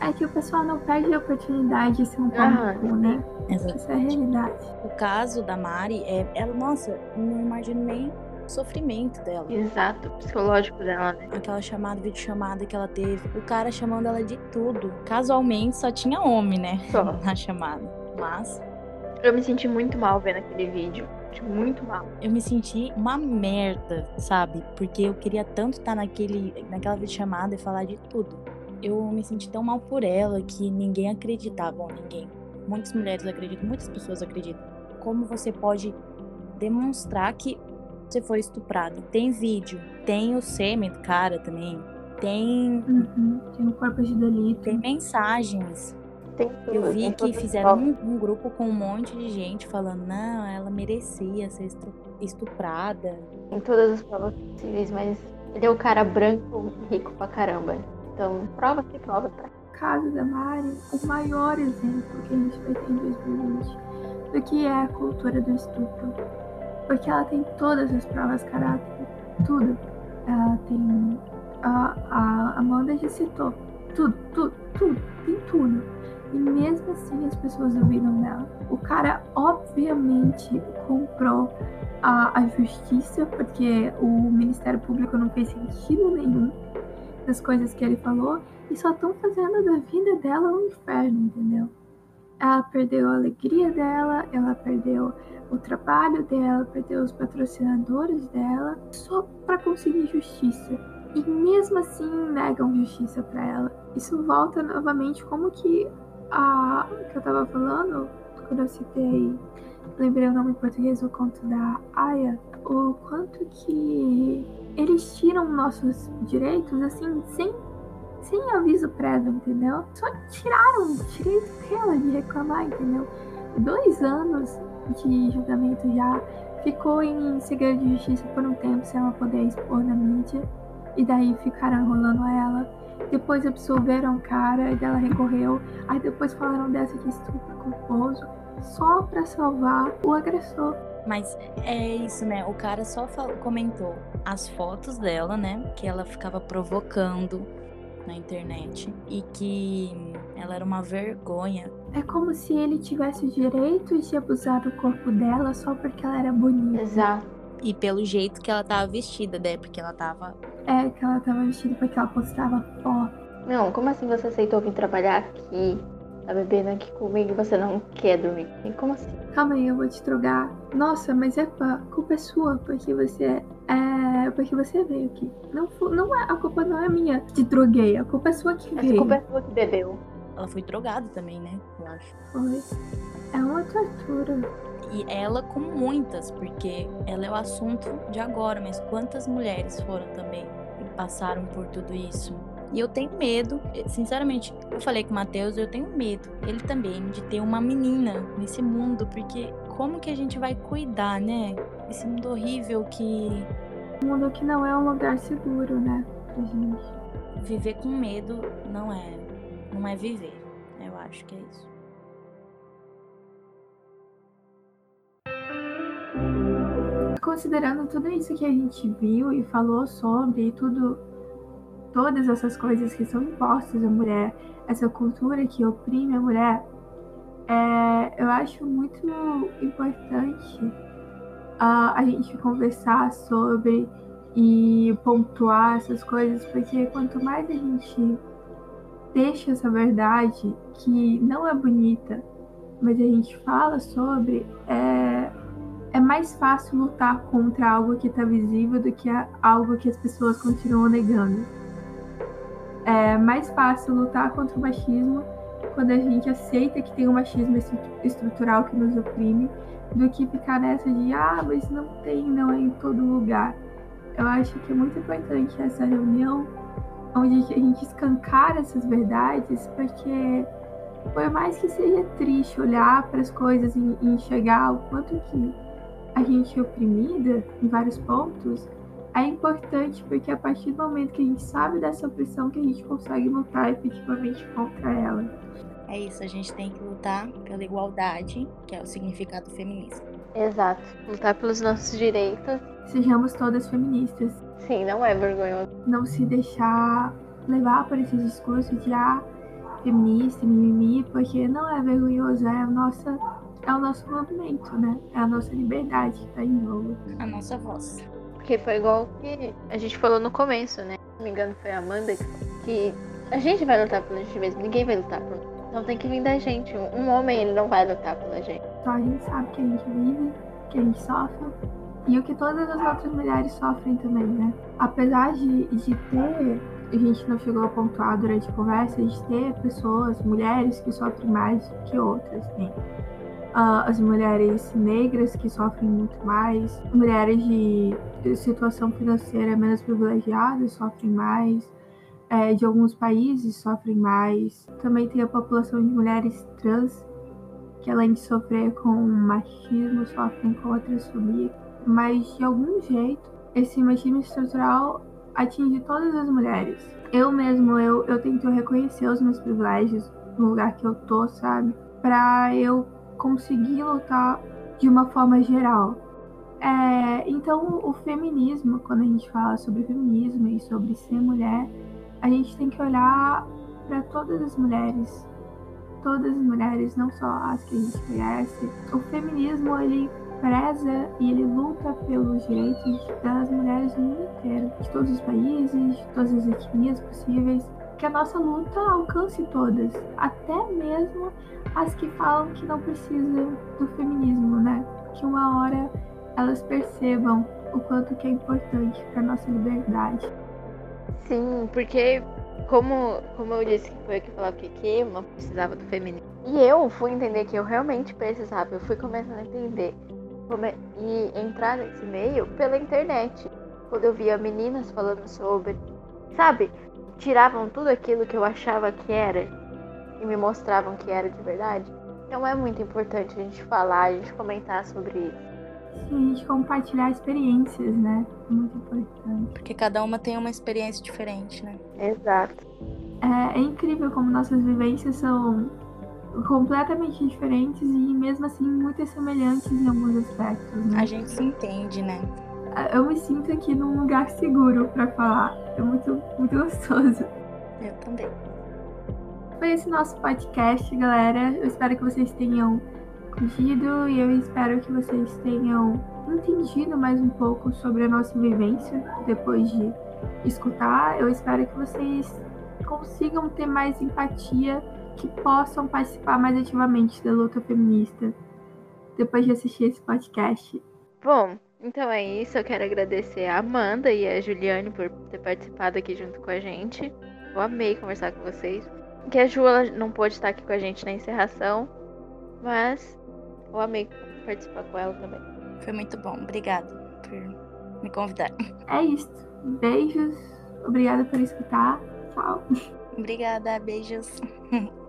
É que o pessoal não perde a oportunidade de ser um público, né? Exato. Essa é a realidade. O caso da Mari é. Ela, nossa, não imagino nem o sofrimento dela. Exato, psicológico dela, né? Aquela chamada, vídeo chamada que ela teve. O cara chamando ela de tudo. Casualmente só tinha homem, né? Só. <laughs> Na chamada. Mas eu me senti muito mal vendo aquele vídeo. Muito mal. Eu me senti uma merda, sabe? Porque eu queria tanto estar naquele, naquela videochamada e falar de tudo. Eu me senti tão mal por ela que ninguém acreditava. Bom, ninguém. Muitas mulheres acreditam, muitas pessoas acreditam. Como você pode demonstrar que você foi estuprado? Tem vídeo, tem o sêmen do cara também. tem. Uhum. Tem o corpo de delito. Tem mensagens. Tem tudo, Eu vi tem que fizeram um, um grupo com um monte de gente falando, não, ela merecia ser estu- estuprada. Tem todas as provas possíveis, mas ele é o cara branco rico pra caramba. Então, prova que prova, tá? caso da Mari, o maior exemplo que a gente vai ter em 2020 do que é a cultura do estupro. Porque ela tem todas as provas caráter, tudo. Ela tem. A, a Amanda já citou. Tudo, tudo, tudo, tem tudo. E mesmo assim as pessoas duvidam dela. O cara obviamente comprou a, a justiça, porque o Ministério Público não fez sentido nenhum das coisas que ele falou e só estão fazendo da vida dela um inferno, entendeu? Ela perdeu a alegria dela, ela perdeu o trabalho dela, perdeu os patrocinadores dela, só para conseguir justiça. E mesmo assim negam justiça para ela. Isso volta novamente como que a que eu tava falando quando eu citei, lembrei o nome em português, o conto da Aya, o quanto que eles tiram nossos direitos assim sem sem aviso prévio, entendeu? Só tiraram o direito dela de reclamar, entendeu? Dois anos de julgamento já ficou em segredo de justiça por um tempo sem ela poder expor na mídia. E daí ficaram enrolando ela. Depois absolveram o cara e dela recorreu. Aí depois falaram dessa de estupro culposo só pra salvar o agressor. Mas é isso, né? O cara só fal- comentou as fotos dela, né? Que ela ficava provocando na internet e que ela era uma vergonha. É como se ele tivesse o direito de abusar do corpo dela só porque ela era bonita. Exato. E pelo jeito que ela tava vestida, né? Porque ela tava. É, que ela tava vestida porque ela postava foto. Não, como assim você aceitou vir trabalhar aqui? Tá bebendo aqui comigo e você não quer dormir? Como assim? Calma aí, eu vou te drogar. Nossa, mas é pá, a culpa é sua, porque você é. Porque você veio aqui. Não, não é, a culpa não é minha que te droguei, a culpa é sua que veio. culpa é sua que bebeu. Ela foi drogada também, né? Eu acho. Foi. É uma tortura. E ela com muitas, porque ela é o assunto de agora, mas quantas mulheres foram também e passaram por tudo isso? E eu tenho medo, sinceramente, eu falei com o Matheus, eu tenho medo, ele também, de ter uma menina nesse mundo, porque como que a gente vai cuidar, né? Esse mundo horrível que Um mundo que não é um lugar seguro, né? Pra gente. viver com medo não é, não é viver. Eu acho que é isso. Considerando tudo isso que a gente viu e falou sobre, tudo, todas essas coisas que são impostas à mulher, essa cultura que oprime a mulher, é, eu acho muito importante ah, a gente conversar sobre e pontuar essas coisas, porque quanto mais a gente deixa essa verdade que não é bonita, mas a gente fala sobre, é, é mais fácil lutar contra algo que está visível do que algo que as pessoas continuam negando. É mais fácil lutar contra o machismo quando a gente aceita que tem um machismo estru- estrutural que nos oprime, do que ficar nessa de ah, mas não tem, não é em todo lugar. Eu acho que é muito importante essa reunião onde a gente escancara essas verdades, porque por mais que seja triste olhar para as coisas e e enxergar o quanto que a gente é oprimida em vários pontos, é importante porque a partir do momento que a gente sabe dessa opressão que a gente consegue lutar efetivamente contra ela. É isso, a gente tem que lutar pela igualdade, que é o significado feminista. Exato. Lutar pelos nossos direitos. Sejamos todas feministas. Sim, não é vergonhoso. Não se deixar levar por esse discurso de ah, feminista, mimimi, porque não é vergonhoso, é, a nossa, é o nosso movimento, né? É a nossa liberdade que tá em jogo. A nossa voz. Porque foi igual que a gente falou no começo, né? Se não me engano, foi a Amanda que, que a gente vai lutar pela gente mesmo, ninguém vai lutar por nós. Então tem que vir da gente. Um homem, ele não vai lutar pela gente. Só a gente sabe que a gente vive, que a gente sofre. E o que todas as outras mulheres sofrem também, né? Apesar de, de ter, a gente não chegou a pontuar durante a conversa, de ter pessoas, mulheres que sofrem mais que outras, né? Ah, as mulheres negras que sofrem muito mais, mulheres de situação financeira menos privilegiada sofrem mais, é, de alguns países sofrem mais. Também tem a população de mulheres trans, que além de sofrer com machismo, sofrem com a transfobia. Mas de algum jeito, esse machismo estrutural atinge todas as mulheres. Eu mesmo, eu, eu tento reconhecer os meus privilégios no lugar que eu tô, sabe? Pra eu conseguir lutar de uma forma geral. É, então, o feminismo, quando a gente fala sobre feminismo e sobre ser mulher, a gente tem que olhar para todas as mulheres, todas as mulheres, não só as que a gente conhece. O feminismo ele preza e ele luta pelos direitos das mulheres no mundo inteiro, de todos os países, de todas as etnias possíveis. Que a nossa luta alcance todas, até mesmo as que falam que não precisam do feminismo, né? Que uma hora elas percebam o quanto que é importante para nossa liberdade. Sim, porque como, como eu disse que foi eu que falava que eu não precisava do feminino. E eu fui entender que eu realmente precisava. Eu fui começando a entender come... e entrar nesse meio pela internet. Quando eu via meninas falando sobre, sabe, tiravam tudo aquilo que eu achava que era e me mostravam que era de verdade. Então é muito importante a gente falar, a gente comentar sobre isso. Sim, a gente compartilhar experiências, né? É muito importante. Porque cada uma tem uma experiência diferente, né? Exato. É, é incrível como nossas vivências são completamente diferentes e mesmo assim muito semelhantes em alguns aspectos. Né? A gente se entende, né? Eu me sinto aqui num lugar seguro para falar. É muito, muito gostoso. Eu também. Foi esse nosso podcast, galera. Eu espero que vocês tenham curtido e eu espero que vocês tenham entendido mais um pouco sobre a nossa vivência depois de escutar. Eu espero que vocês consigam ter mais empatia, que possam participar mais ativamente da luta feminista depois de assistir esse podcast. Bom, então é isso. Eu quero agradecer a Amanda e a Juliane por ter participado aqui junto com a gente. Eu amei conversar com vocês. Que a Ju não pôde estar aqui com a gente na encerração, mas eu amei participar com ela também. Foi muito bom. Obrigada por me convidar. É isso. Beijos. Obrigada por escutar. Tchau. Obrigada. Beijos. <laughs>